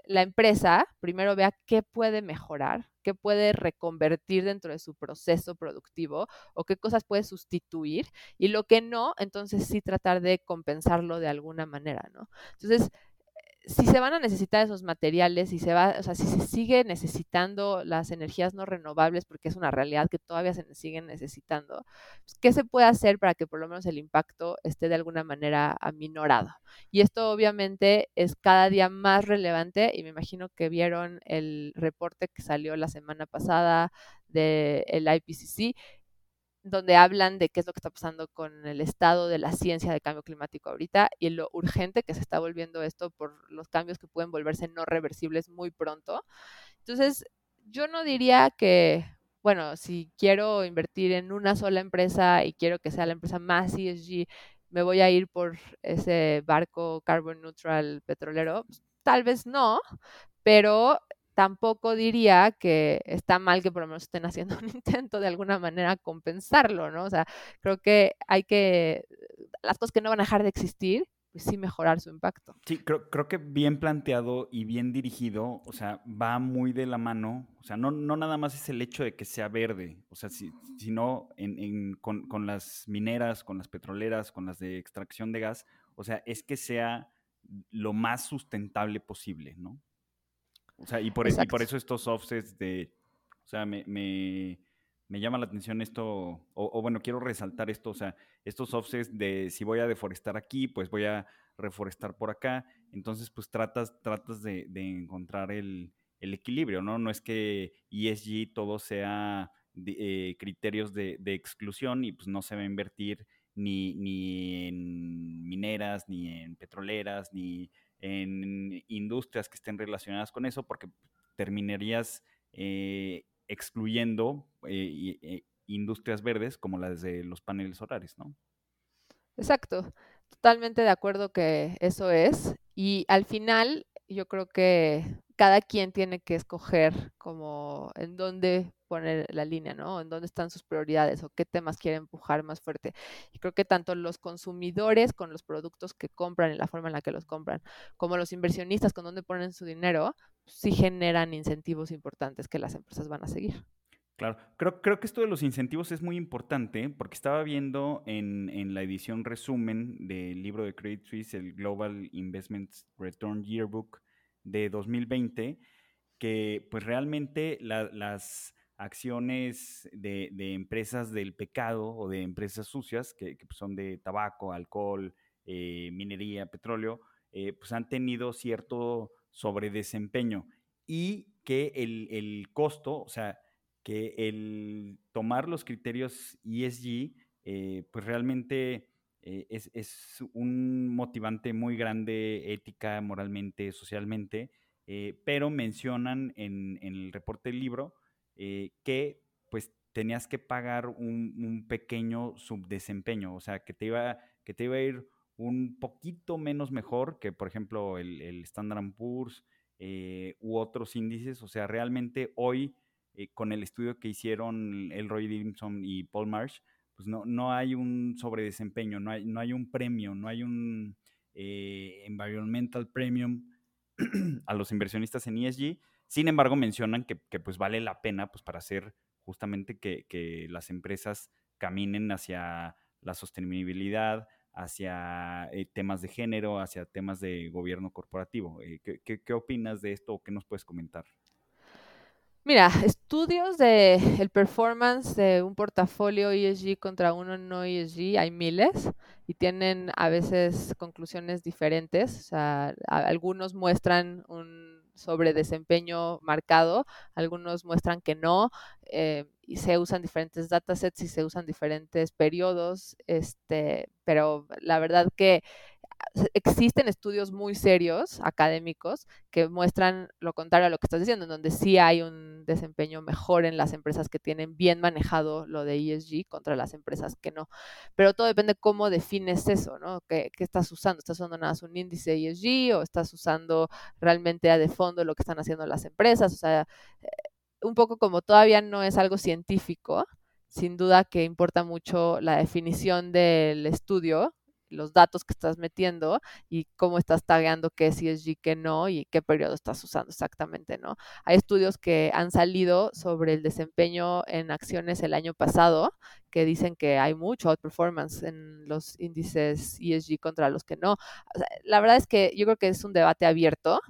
la empresa primero vea qué puede mejorar, qué puede reconvertir dentro de su proceso productivo o qué cosas puede sustituir y lo que no, entonces sí tratar de compensarlo de alguna manera, ¿no? Entonces, si se van a necesitar esos materiales, si se va, o sea, si se sigue necesitando las energías no renovables, porque es una realidad que todavía se siguen necesitando, pues, ¿qué se puede hacer para que por lo menos el impacto esté de alguna manera aminorado? Y esto obviamente es cada día más relevante y me imagino que vieron el reporte que salió la semana pasada del IPCC, donde hablan de qué es lo que está pasando con el estado de la ciencia de cambio climático ahorita y lo urgente que se está volviendo esto por los cambios que pueden volverse no reversibles muy pronto. Entonces, yo no diría que, bueno, si quiero invertir en una sola empresa y quiero que sea la empresa más ESG, me voy a ir por ese barco carbon neutral petrolero. Pues, tal vez no, pero tampoco diría que está mal que por lo menos estén haciendo un [laughs] intento de alguna manera compensarlo, ¿no? O sea, creo que hay que, las cosas que no van a dejar de existir, pues sí mejorar su impacto. Sí, creo, creo que bien planteado y bien dirigido, o sea, va muy de la mano, o sea, no, no nada más es el hecho de que sea verde, o sea, si, sino en, en, con, con las mineras, con las petroleras, con las de extracción de gas, o sea, es que sea lo más sustentable posible, ¿no? O sea, y por, y por eso estos offsets de, o sea, me, me, me llama la atención esto, o, o, bueno, quiero resaltar esto, o sea, estos offsets de si voy a deforestar aquí, pues voy a reforestar por acá, entonces pues tratas, tratas de, de encontrar el, el, equilibrio, ¿no? No es que ESG todo sea de, eh, criterios de, de, exclusión y pues no se va a invertir ni, ni en mineras, ni en petroleras, ni en industrias que estén relacionadas con eso, porque terminarías eh, excluyendo eh, eh, industrias verdes como las de los paneles solares, ¿no? Exacto, totalmente de acuerdo que eso es. Y al final, yo creo que cada quien tiene que escoger como en dónde poner la línea, ¿no? En dónde están sus prioridades o qué temas quiere empujar más fuerte. Y creo que tanto los consumidores con los productos que compran y la forma en la que los compran, como los inversionistas con dónde ponen su dinero, sí generan incentivos importantes que las empresas van a seguir. Claro, creo, creo que esto de los incentivos es muy importante porque estaba viendo en, en la edición resumen del libro de Credit Suisse, el Global Investment Return Yearbook de 2020, que pues realmente la, las acciones de, de, empresas del pecado o de empresas sucias, que, pues, son de tabaco, alcohol, eh, minería, petróleo, eh, pues han tenido cierto sobredesempeño. Y que el, el, costo, o sea, que el tomar los criterios ESG, eh, pues realmente es, es, un motivante muy grande ética, moralmente, socialmente, pero mencionan en, en, el reporte del libro eh, que pues tenías que pagar un, pequeño subdesempeño, o sea, que te iba, que te iba a ir un poquito menos mejor que, por ejemplo, el, el Standard Poor's eh, u otros índices. O sea, realmente hoy, eh, con el estudio que hicieron el Roy Dimson y Paul Marsh, pues no, no hay un sobredesempeño, no hay, no hay un premio, no hay un eh, environmental premium [clears throat] a los inversionistas en ESG, sin embargo, mencionan que, que pues vale la pena pues, para hacer justamente que, que, las empresas caminen hacia la sostenibilidad, hacia eh, temas de género, hacia temas de gobierno corporativo. Eh, ¿qué, qué, ¿qué, opinas de esto o qué nos puedes comentar? Mira, estudios de el performance de un portafolio ESG contra uno no ESG hay miles y tienen a veces conclusiones diferentes. O sea, algunos muestran un sobre desempeño marcado, algunos muestran que no, eh, y se usan diferentes datasets y se usan diferentes periodos, este, pero la verdad que existen estudios muy serios académicos que muestran lo contrario a lo que estás diciendo, en donde sí hay un desempeño mejor en las empresas que tienen bien manejado lo de ESG contra las empresas que no. Pero todo depende cómo defines eso, ¿no? ¿Qué, qué estás usando? ¿Estás usando nada más un índice ESG o estás usando realmente a de fondo lo que están haciendo las empresas? O sea, eh, un poco como todavía no es algo científico, sin duda que importa mucho la definición del estudio los datos que estás metiendo y cómo estás tagueando qué es ESG, qué no y qué periodo estás usando exactamente, ¿no? Hay estudios que han salido sobre el desempeño en acciones el año pasado que dicen que hay mucho outperformance en los índices ESG contra los que no. la verdad es que yo creo que es un debate abierto,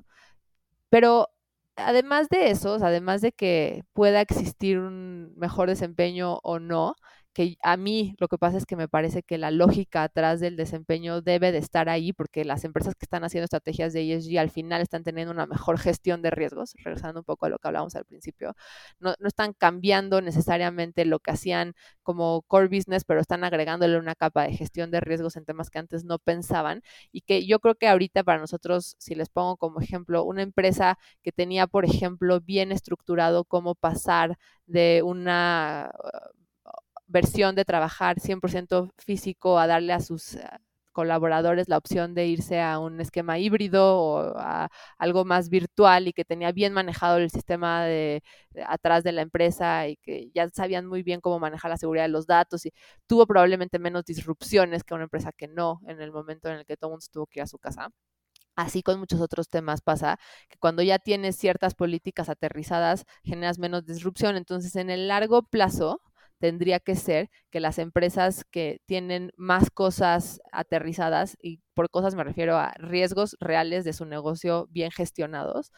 pero además de eso, además de que pueda existir un mejor desempeño o no, que a mí lo que pasa es que me parece que la lógica atrás del desempeño debe de estar ahí porque las empresas que están haciendo estrategias de ESG al final están teniendo una mejor gestión de riesgos, regresando un poco a lo que hablábamos al principio, no, no están cambiando necesariamente lo que hacían como core business, pero están agregándole una capa de gestión de riesgos en temas que antes no pensaban y que yo creo que ahorita para nosotros, si les pongo como ejemplo, una empresa que tenía, por ejemplo, bien estructurado cómo pasar de una versión de trabajar 100% físico a darle a sus eh, colaboradores la opción de irse a un esquema híbrido o a algo más virtual y que tenía bien manejado el sistema de, atrás de la empresa y que ya sabían muy bien cómo manejar la seguridad de los datos y tuvo probablemente menos disrupciones que una empresa que no en el momento en el que todo el mundo tuvo que ir a su casa. Así con muchos otros temas pasa que cuando ya tienes ciertas políticas aterrizadas generas menos disrupción. Entonces, en el largo plazo, tendría que ser que las empresas que tienen más cosas aterrizadas, y por cosas me refiero a riesgos reales de su negocio bien gestionados,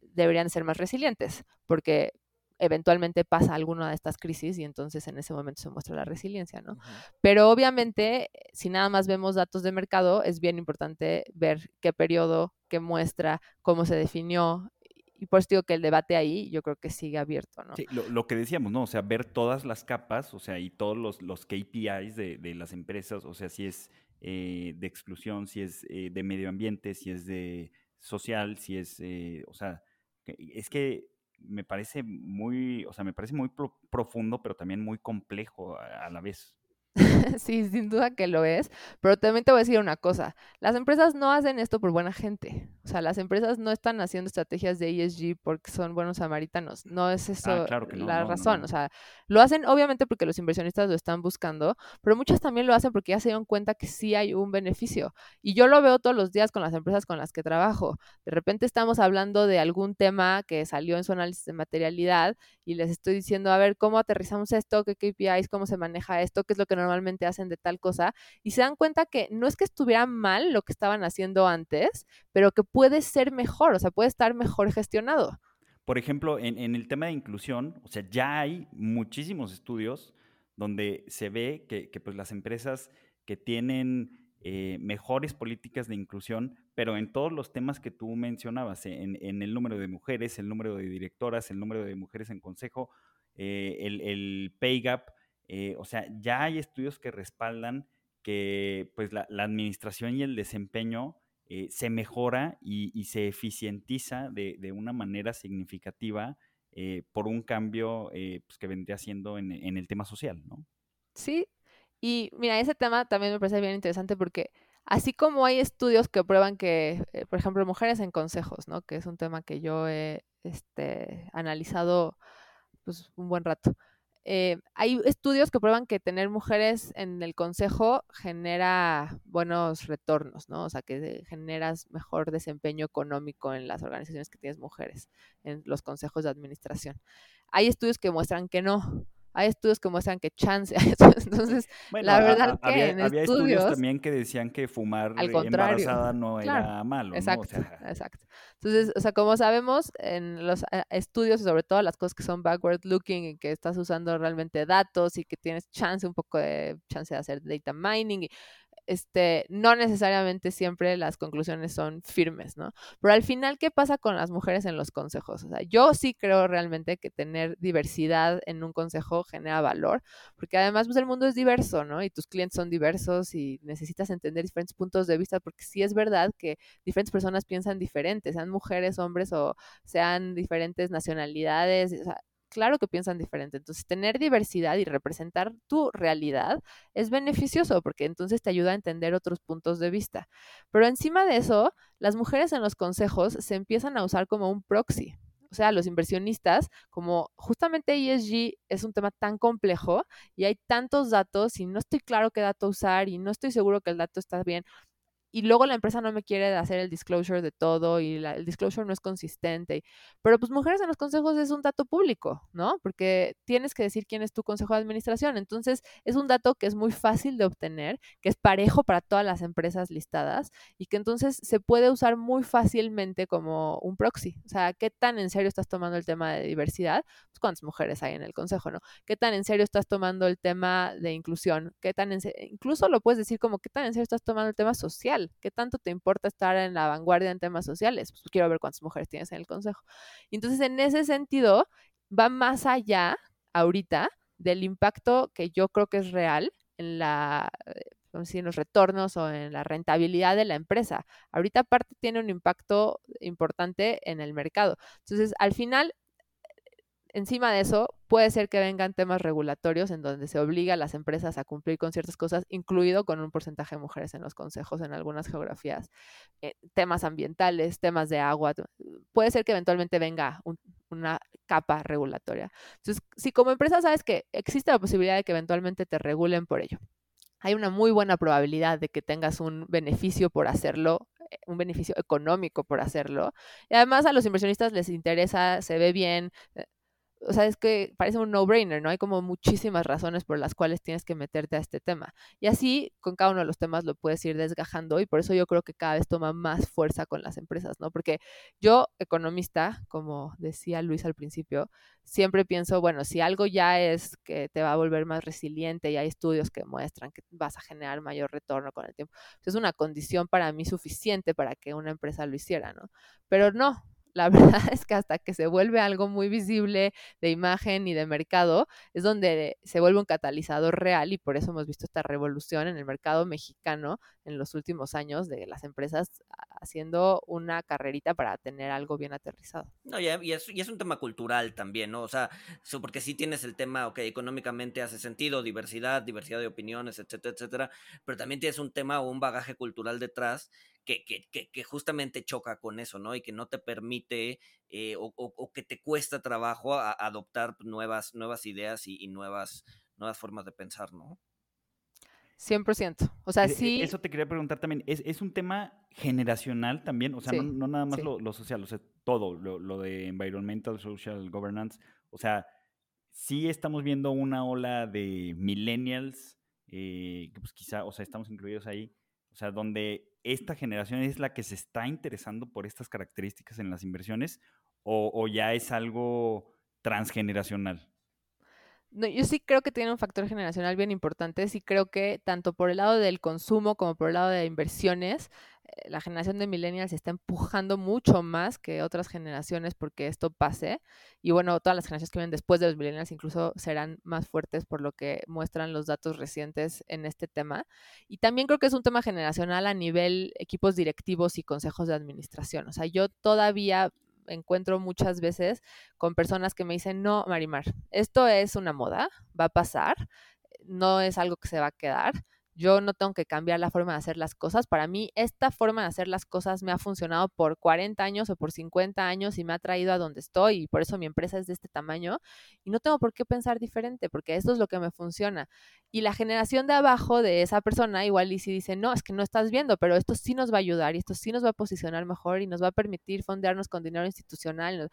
deberían ser más resilientes, porque eventualmente pasa alguna de estas crisis y entonces en ese momento se muestra la resiliencia, ¿no? Pero obviamente, si nada más vemos datos de mercado, es bien importante ver qué periodo, qué muestra, cómo se definió, y por eso digo que el debate ahí yo creo que sigue abierto, ¿no? Sí, lo, que decíamos, ¿no? O sea, ver todas las capas, o sea, y todos los, los KPIs de, de las empresas, o sea, si es eh, de exclusión, si es eh, de medio ambiente, si es de social, si es, eh, o sea, es que me parece muy, o sea, me parece muy profundo, pero también muy complejo a la vez. [laughs] sí, sin duda que lo es, pero también te voy a decir una cosa, las empresas no hacen esto por buena gente, o sea, las empresas no están haciendo estrategias de ESG porque son buenos samaritanos, no es eso ah, la razón, o sea, lo hacen obviamente porque los inversionistas lo están buscando, pero muchas también lo hacen porque ya se dieron cuenta que sí hay un beneficio, y yo lo veo todos los días con las empresas con las que trabajo, de repente estamos hablando de algún tema que salió en su análisis de materialidad y les estoy diciendo, a ver, ¿cómo aterrizamos esto? ¿Qué KPIs? ¿Cómo se maneja esto? ¿Qué es lo que normalmente hacen de tal cosa? Y se dan cuenta que no es que estuviera mal lo que estaban haciendo antes, pero que puede ser mejor, o sea, puede estar mejor gestionado. Por ejemplo, en, el tema de inclusión, o sea, ya hay muchísimos estudios donde se ve que, pues las empresas que tienen eh, mejores políticas de inclusión, pero en todos los temas que tú mencionabas, en, el número de mujeres, el número de directoras, el número de mujeres en consejo, eh, el, pay gap, eh, o sea, ya hay estudios que respaldan que pues la, administración y el desempeño se mejora y, se eficientiza de, una manera significativa por un cambio pues, que vendría siendo en, en el tema social, ¿no? Sí, y mira, ese tema también me parece bien interesante porque así como hay estudios que prueban que, eh, por ejemplo, mujeres en consejos, ¿no? Que es un tema que yo he este, analizado pues, un buen rato. Eh, hay estudios que prueban que tener mujeres en el consejo genera buenos retornos, ¿no? O sea, que generas mejor desempeño económico en las organizaciones que tienes mujeres, en los consejos de administración. Hay estudios que muestran que no, hay estudios que muestran que chance [laughs] Entonces, la verdad que había, en había estudios, también que decían que fumar embarazada no era malo. Exacto, exacto. Entonces, o sea, como sabemos, en los eh, estudios, sobre todo las cosas que son backward looking y que estás usando realmente datos y que tienes chance, un poco de chance de hacer data mining, y este, no necesariamente siempre las conclusiones son firmes, ¿no? Pero al final, ¿qué pasa con las mujeres en los consejos? O sea, yo sí creo realmente que tener diversidad en un consejo genera valor, porque además, pues el mundo es diverso, ¿no? Y tus clientes son diversos y necesitas entender diferentes puntos de vista, porque sí es verdad que diferentes personas piensan diferentes, sean mujeres, hombres o sean diferentes nacionalidades, o sea, claro que piensan diferente. Entonces, tener diversidad y representar tu realidad es beneficioso porque entonces te ayuda a entender otros puntos de vista. Pero encima de eso, las mujeres en los consejos se empiezan a usar como un proxy. o sea, los inversionistas, como justamente ESG es un tema tan complejo y hay tantos datos y no estoy claro qué dato usar y no estoy seguro que el dato está bien y luego la empresa no me quiere hacer el disclosure de todo y el disclosure no es consistente. Pero pues mujeres en los consejos es un dato público, ¿no? Porque tienes que decir quién es tu consejo de administración. Entonces es un dato que es muy fácil de obtener, que es parejo para todas las empresas listadas y que entonces se puede usar muy fácilmente como un proxy. O sea, ¿qué tan en serio estás tomando el tema de diversidad? Pues cuántas mujeres hay en el consejo, ¿no? ¿Qué tan en serio estás tomando el tema de inclusión? ¿Qué tan en incluso lo puedes decir como qué tan en serio estás tomando el tema social? ¿Qué tanto te importa estar en la vanguardia en temas sociales? Pues quiero ver cuántas mujeres tienes en el consejo. entonces, en ese sentido, va más allá ahorita del impacto que yo creo que es real en eh, en los retornos o en la rentabilidad de la empresa. Ahorita aparte tiene un impacto importante en el mercado. Entonces, al final, encima de eso, puede ser que vengan temas regulatorios en donde se obliga a las empresas a cumplir con ciertas cosas, incluido con un porcentaje de mujeres en los consejos en algunas geografías, eh, temas ambientales, temas de agua. Puede ser que eventualmente venga una capa regulatoria. Entonces, si como empresa sabes que existe la posibilidad de que eventualmente te regulen por ello, hay una muy buena probabilidad de que tengas un beneficio por hacerlo eh, un beneficio económico por hacerlo. Y además a los inversionistas les interesa, se ve bien, eh, o sea, es que parece un no-brainer, ¿no? Hay como muchísimas razones por las cuales tienes que meterte a este tema. Y así, con cada uno de los temas lo puedes ir desgajando y por eso yo creo que cada vez toma más fuerza con las empresas, ¿no? Porque yo, economista, como decía Luis al principio, siempre pienso, bueno, si algo ya es que te va a volver más resiliente y hay estudios que muestran que vas a generar mayor retorno con el tiempo, pues es una condición para mí suficiente para que una empresa lo hiciera, ¿no? Pero no, la [laughs] verdad es que hasta que se vuelve algo muy visible de imagen y de mercado, es donde se vuelve un catalizador real y por eso hemos visto esta revolución en el mercado mexicano en los últimos años de las empresas haciendo una carrerita para tener algo bien aterrizado. No, y es, y es un tema cultural también, ¿no? O sea, porque sí tienes el tema, ok, económicamente hace sentido, diversidad, diversidad de opiniones, etcétera, etcétera, pero también tienes un tema o un bagaje cultural detrás que, que, que, justamente choca con eso, ¿no? Y que no te permite eh, o, que te cuesta trabajo adoptar nuevas, nuevas ideas y, nuevas, nuevas formas de pensar, ¿no? 100%. O sea, e, e, sí. Eso te quería preguntar también. ¿Es, un tema generacional también? O sea, no, nada más lo, social, o sea, todo, lo, de environmental, social governance. O sea, sí estamos viendo una ola de millennials, eh, que pues quizá, o sea, estamos incluidos ahí. O sea, donde esta generación es la que se está interesando por estas características en las inversiones o, ya es algo transgeneracional? Yo sí creo que tiene un factor generacional bien importante. Sí creo que tanto por el lado del consumo como por el lado de inversiones, la generación de millennials está empujando mucho más que otras generaciones porque esto pase. Y bueno, todas las generaciones que vienen después de los millennials incluso serán más fuertes por lo que muestran los datos recientes en este tema. Y también creo que es un tema generacional a nivel equipos directivos y consejos de administración. O sea, yo todavía encuentro muchas veces con personas que me dicen, no, Marimar, esto es una moda, va a pasar, no es algo que se va a quedar yo no tengo que cambiar la forma de hacer las cosas. Para mí, esta forma de hacer las cosas me ha funcionado por 40 años o por 50 años y me ha traído a donde estoy y por eso mi empresa es de este tamaño y no tengo por qué pensar diferente porque esto es lo que me funciona. Y la generación de abajo de esa persona igual y si dice, no, es que no estás viendo, pero esto sí nos va a ayudar y esto sí nos va a posicionar mejor y nos va a permitir fondearnos con dinero institucional. Y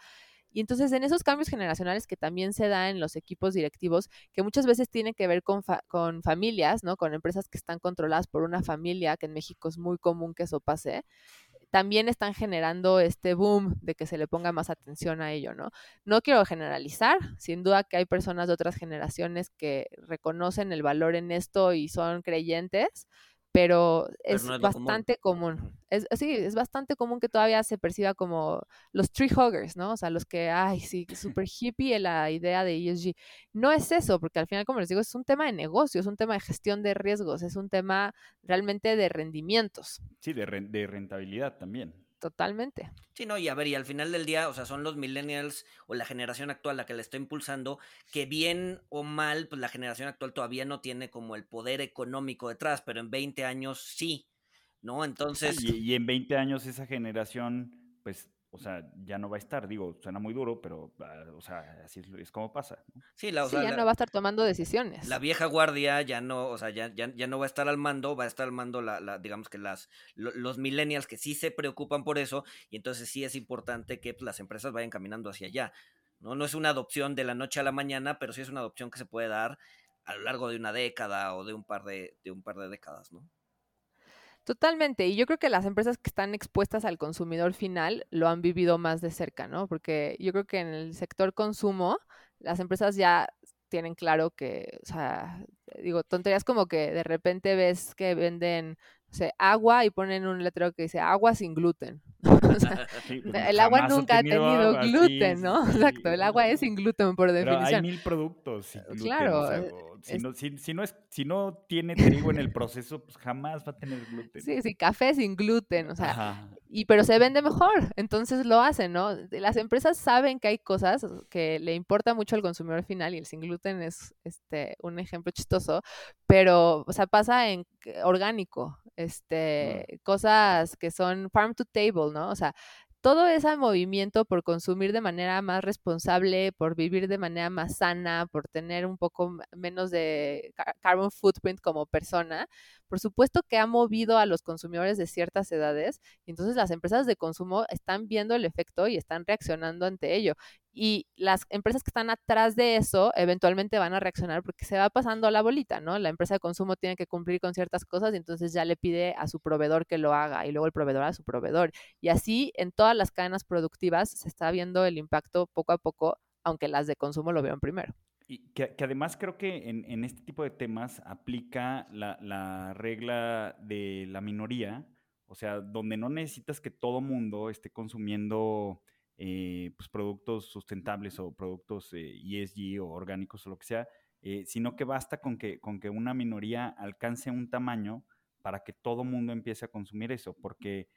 entonces en esos cambios generacionales que también se da en los equipos directivos, que muchas veces tienen que ver con, con familias, ¿no? Con empresas que están controladas por una familia, que en México es muy común que eso pase, también están generando este boom de que se le ponga más atención a ello, ¿no? No quiero generalizar, sin duda que hay personas de otras generaciones que reconocen el valor en esto y son creyentes, pero es, bastante común. Es, sí, es bastante común que todavía se perciba como los tree huggers, ¿no? O sea, los que, ay, sí, súper [laughs] hippie la idea de ESG. No es eso, porque al final, como les digo, es un tema de negocio, es un tema de gestión de riesgos, es un tema realmente de rendimientos. Sí, de, de rentabilidad también totalmente. Sí, no, y a ver, y al final del día, o sea, son los millennials o la generación actual la que la está impulsando, que bien o mal, pues la generación actual todavía no tiene como el poder económico detrás, pero en 20 años sí, ¿no? Entonces... Y, y en 20 años esa generación, pues o sea, ya no va a estar. Digo, suena muy duro, pero, ah, o sea, así es, como pasa. Sí, la, ya no va a estar tomando decisiones. La vieja guardia ya no, o sea, ya, ya, ya no va a estar al mando, va a estar al mando, la, la digamos que las, los millennials que sí se preocupan por eso, y entonces sí es importante que pues, las empresas vayan caminando hacia allá. ¿no? no es una adopción de la noche a la mañana, pero sí es una adopción que se puede dar a lo largo de una década o de un par de, de un par de décadas, ¿no? Totalmente, y yo creo que las empresas que están expuestas al consumidor final lo han vivido más de cerca, ¿no? Porque yo creo que en el sector consumo, las empresas ya tienen claro que, o sea, digo, tonterías como que de repente ves que venden, o sea, agua y ponen un letrero que dice agua sin gluten. [laughs] [laughs] el agua nunca ha tenido, gluten, ¿no? Exacto, el agua es sin gluten por definición. Pero hay mil productos sin gluten. Claro. Eh, si, no, si, no es, si no tiene trigo en el proceso, pues jamás va a tener gluten. Sí, sí, café sin gluten, o sea, y pero se vende mejor, entonces lo hacen, ¿no? Las empresas saben que hay cosas que le importa mucho al consumidor final y el sin gluten es este un ejemplo chistoso, pero, o sea, pasa en orgánico, este, cosas que son farm to table, ¿no? O sea, todo ese movimiento por consumir de manera más responsable, por vivir de manera más sana, por tener un poco menos de carbon footprint como persona, por supuesto que ha movido a los consumidores de ciertas edades y entonces las empresas de consumo están viendo el efecto y están reaccionando ante ello y las empresas que están atrás de eso eventualmente van a reaccionar porque se va pasando la bolita, ¿no? La empresa de consumo tiene que cumplir con ciertas cosas y entonces ya le pide a su proveedor que lo haga y luego el proveedor a su proveedor. Y así en todas las cadenas productivas se está viendo el impacto poco a poco, aunque las de consumo lo vean primero. Y que, además creo que en, este tipo de temas aplica la, la regla de la minoría, o sea, donde no necesitas que todo mundo esté consumiendo eh, pues, productos sustentables o productos ESG eh, e o orgánicos o lo que sea, eh, sino que basta con que, con que una minoría alcance un tamaño para que todo mundo empiece a consumir eso, porque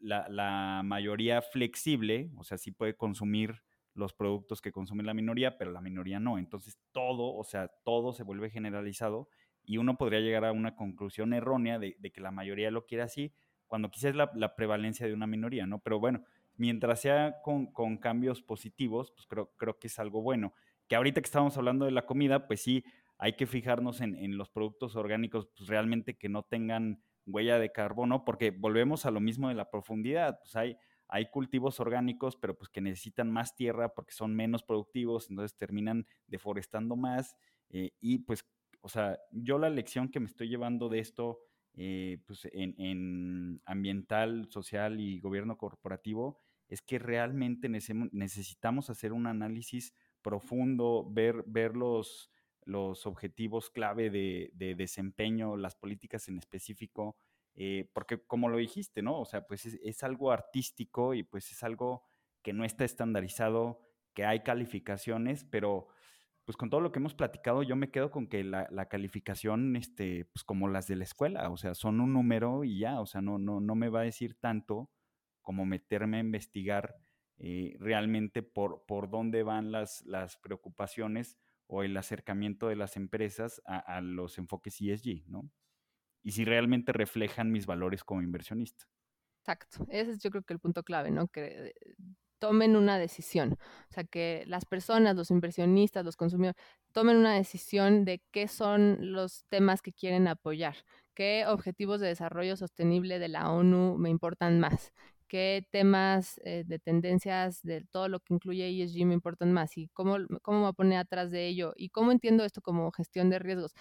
la, la, mayoría flexible, o sea, sí puede consumir los productos que consume la minoría, pero la minoría no. Entonces todo, o sea, todo se vuelve generalizado y uno podría llegar a una conclusión errónea de, que la mayoría lo quiere así, cuando quizás es la, prevalencia de una minoría, ¿no? Pero bueno, mientras sea con, cambios positivos, pues creo, creo que es algo bueno. Que ahorita que estamos hablando de la comida, pues sí, hay que fijarnos en, los productos orgánicos pues realmente que no tengan huella de carbono, porque volvemos a lo mismo de la profundidad, pues hay, hay cultivos orgánicos, pero pues que necesitan más tierra porque son menos productivos, entonces terminan deforestando más, eh, y pues, o sea, yo la lección que me estoy llevando de esto, eh, pues en, en, ambiental, social y gobierno corporativo, es que realmente necesitamos hacer un análisis profundo, ver, ver los, los objetivos clave de, desempeño, las políticas en específico, eh, porque como lo dijiste, ¿no? O sea, pues es, algo artístico y pues es algo que no está estandarizado, que hay calificaciones, pero pues con todo lo que hemos platicado, yo me quedo con que la, la, calificación, este, pues como las de la escuela, o sea, son un número y ya, o sea, no, no, no me va a decir tanto como meterme a investigar eh, realmente por, por dónde van las, las preocupaciones o el acercamiento de las empresas a, los enfoques ESG, ¿no? Y si realmente reflejan mis valores como inversionista. Exacto, ese es yo creo que el punto clave, ¿no? Que eh, tomen una decisión, o sea, que las personas, los inversionistas, los consumidores, tomen una decisión de qué son los temas que quieren apoyar, qué objetivos de desarrollo sostenible de la ONU me importan más, qué temas eh, de tendencias de todo lo que incluye ESG me importan más y cómo, cómo me voy a poner atrás de ello y cómo entiendo esto como gestión de riesgos.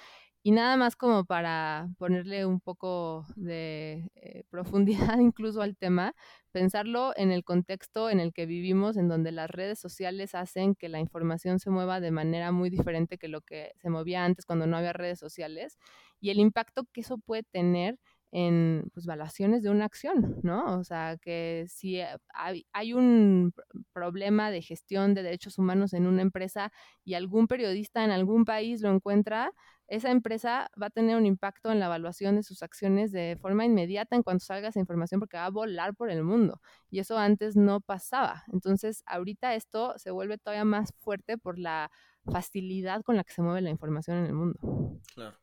Y nada más como para ponerle un poco de eh, [laughs] profundidad incluso al tema, pensarlo en el contexto en el que vivimos, en donde las redes sociales hacen que la información se mueva de manera muy diferente que lo que se movía antes cuando no había redes sociales y el impacto que eso puede tener en pues, valuaciones de una acción, ¿no? O sea, que si eh, hay, un problema de gestión de derechos humanos en una empresa y algún periodista en algún país lo encuentra, esa empresa va a tener un impacto en la evaluación de sus acciones de forma inmediata en cuanto salga esa información porque va a volar por el mundo. Y eso antes no pasaba. Entonces, ahorita esto se vuelve todavía más fuerte por la facilidad con la que se mueve la información en el mundo. Claro.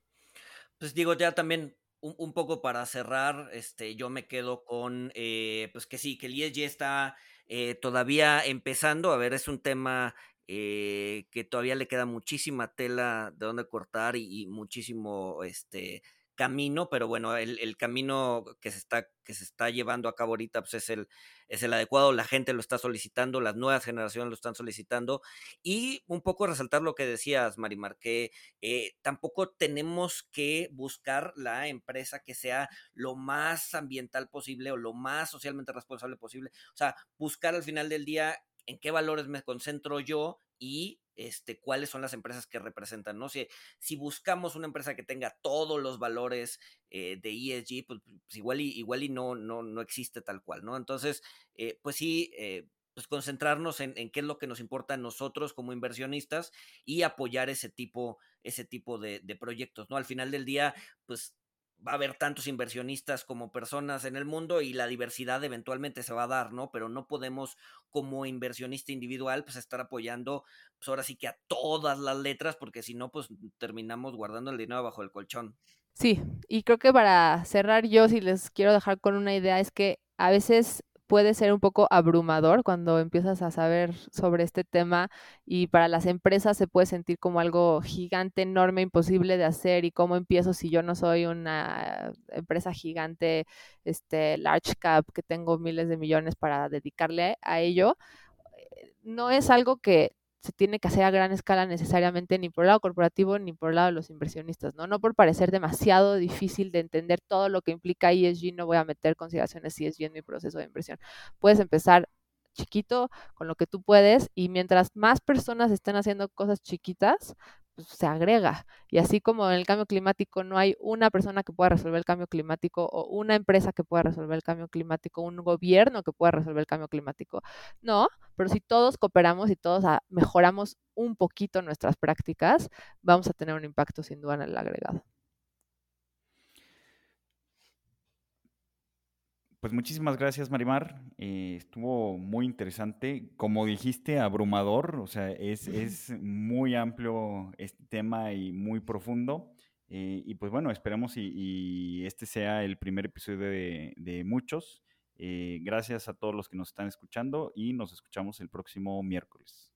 Pues digo, ya también un, poco para cerrar, este, yo me quedo con, eh, pues que sí, que el ESG está eh, todavía empezando. A ver, es un tema eh, que todavía le queda muchísima tela de donde cortar y, y muchísimo, este, camino, pero bueno, el, camino que se, está, que se está llevando a cabo ahorita pues es, el, es el adecuado, la gente lo está solicitando, las nuevas generaciones lo están solicitando. Y un poco resaltar lo que decías, Marimar, que eh, tampoco tenemos que buscar la empresa que sea lo más ambiental posible o lo más socialmente responsable posible, o sea, buscar al final del día en qué valores me concentro yo y este, cuáles son las empresas que representan, ¿no? Si, si buscamos una empresa que tenga todos los valores eh, de ESG, pues, pues, igual y, igual y no, no, no existe tal cual, ¿no? Entonces, eh, pues sí, eh, pues concentrarnos en, en, qué es lo que nos importa a nosotros como inversionistas y apoyar ese tipo, ese tipo de, de proyectos, ¿no? Al final del día, pues va a haber tantos inversionistas como personas en el mundo y la diversidad eventualmente se va a dar, ¿no? Pero no podemos como inversionista individual pues estar apoyando pues ahora sí que a todas las letras porque si no pues terminamos guardando el dinero bajo el colchón. Sí, y creo que para cerrar yo si les quiero dejar con una idea es que a veces puede ser un poco abrumador cuando empiezas a saber sobre este tema y para las empresas se puede sentir como algo gigante, enorme, imposible de hacer y cómo empiezo si yo no soy una empresa gigante, este large cap que tengo miles de millones para dedicarle a ello. Eh, no es algo que se tiene que hacer a gran escala necesariamente ni por el lado corporativo ni por el lado de los inversionistas, ¿no? No por parecer demasiado difícil de entender todo lo que implica ESG, no voy a meter consideraciones ESG en mi proceso de inversión. Puedes empezar chiquito con lo que tú puedes y mientras más personas estén haciendo cosas chiquitas, se agrega. Y así como en el cambio climático no hay una persona que pueda resolver el cambio climático o una empresa que pueda resolver el cambio climático, un gobierno que pueda resolver el cambio climático. No, pero si todos cooperamos y todos ah, mejoramos un poquito nuestras prácticas, vamos a tener un impacto sin duda en el agregado. Pues muchísimas gracias, Marimar. Eh, estuvo muy interesante. Como dijiste, abrumador. O sea, es, muy amplio este tema y muy profundo. Eh, y pues bueno, esperemos y, este sea el primer episodio de, muchos. Eh, gracias a todos los que nos están escuchando y nos escuchamos el próximo miércoles.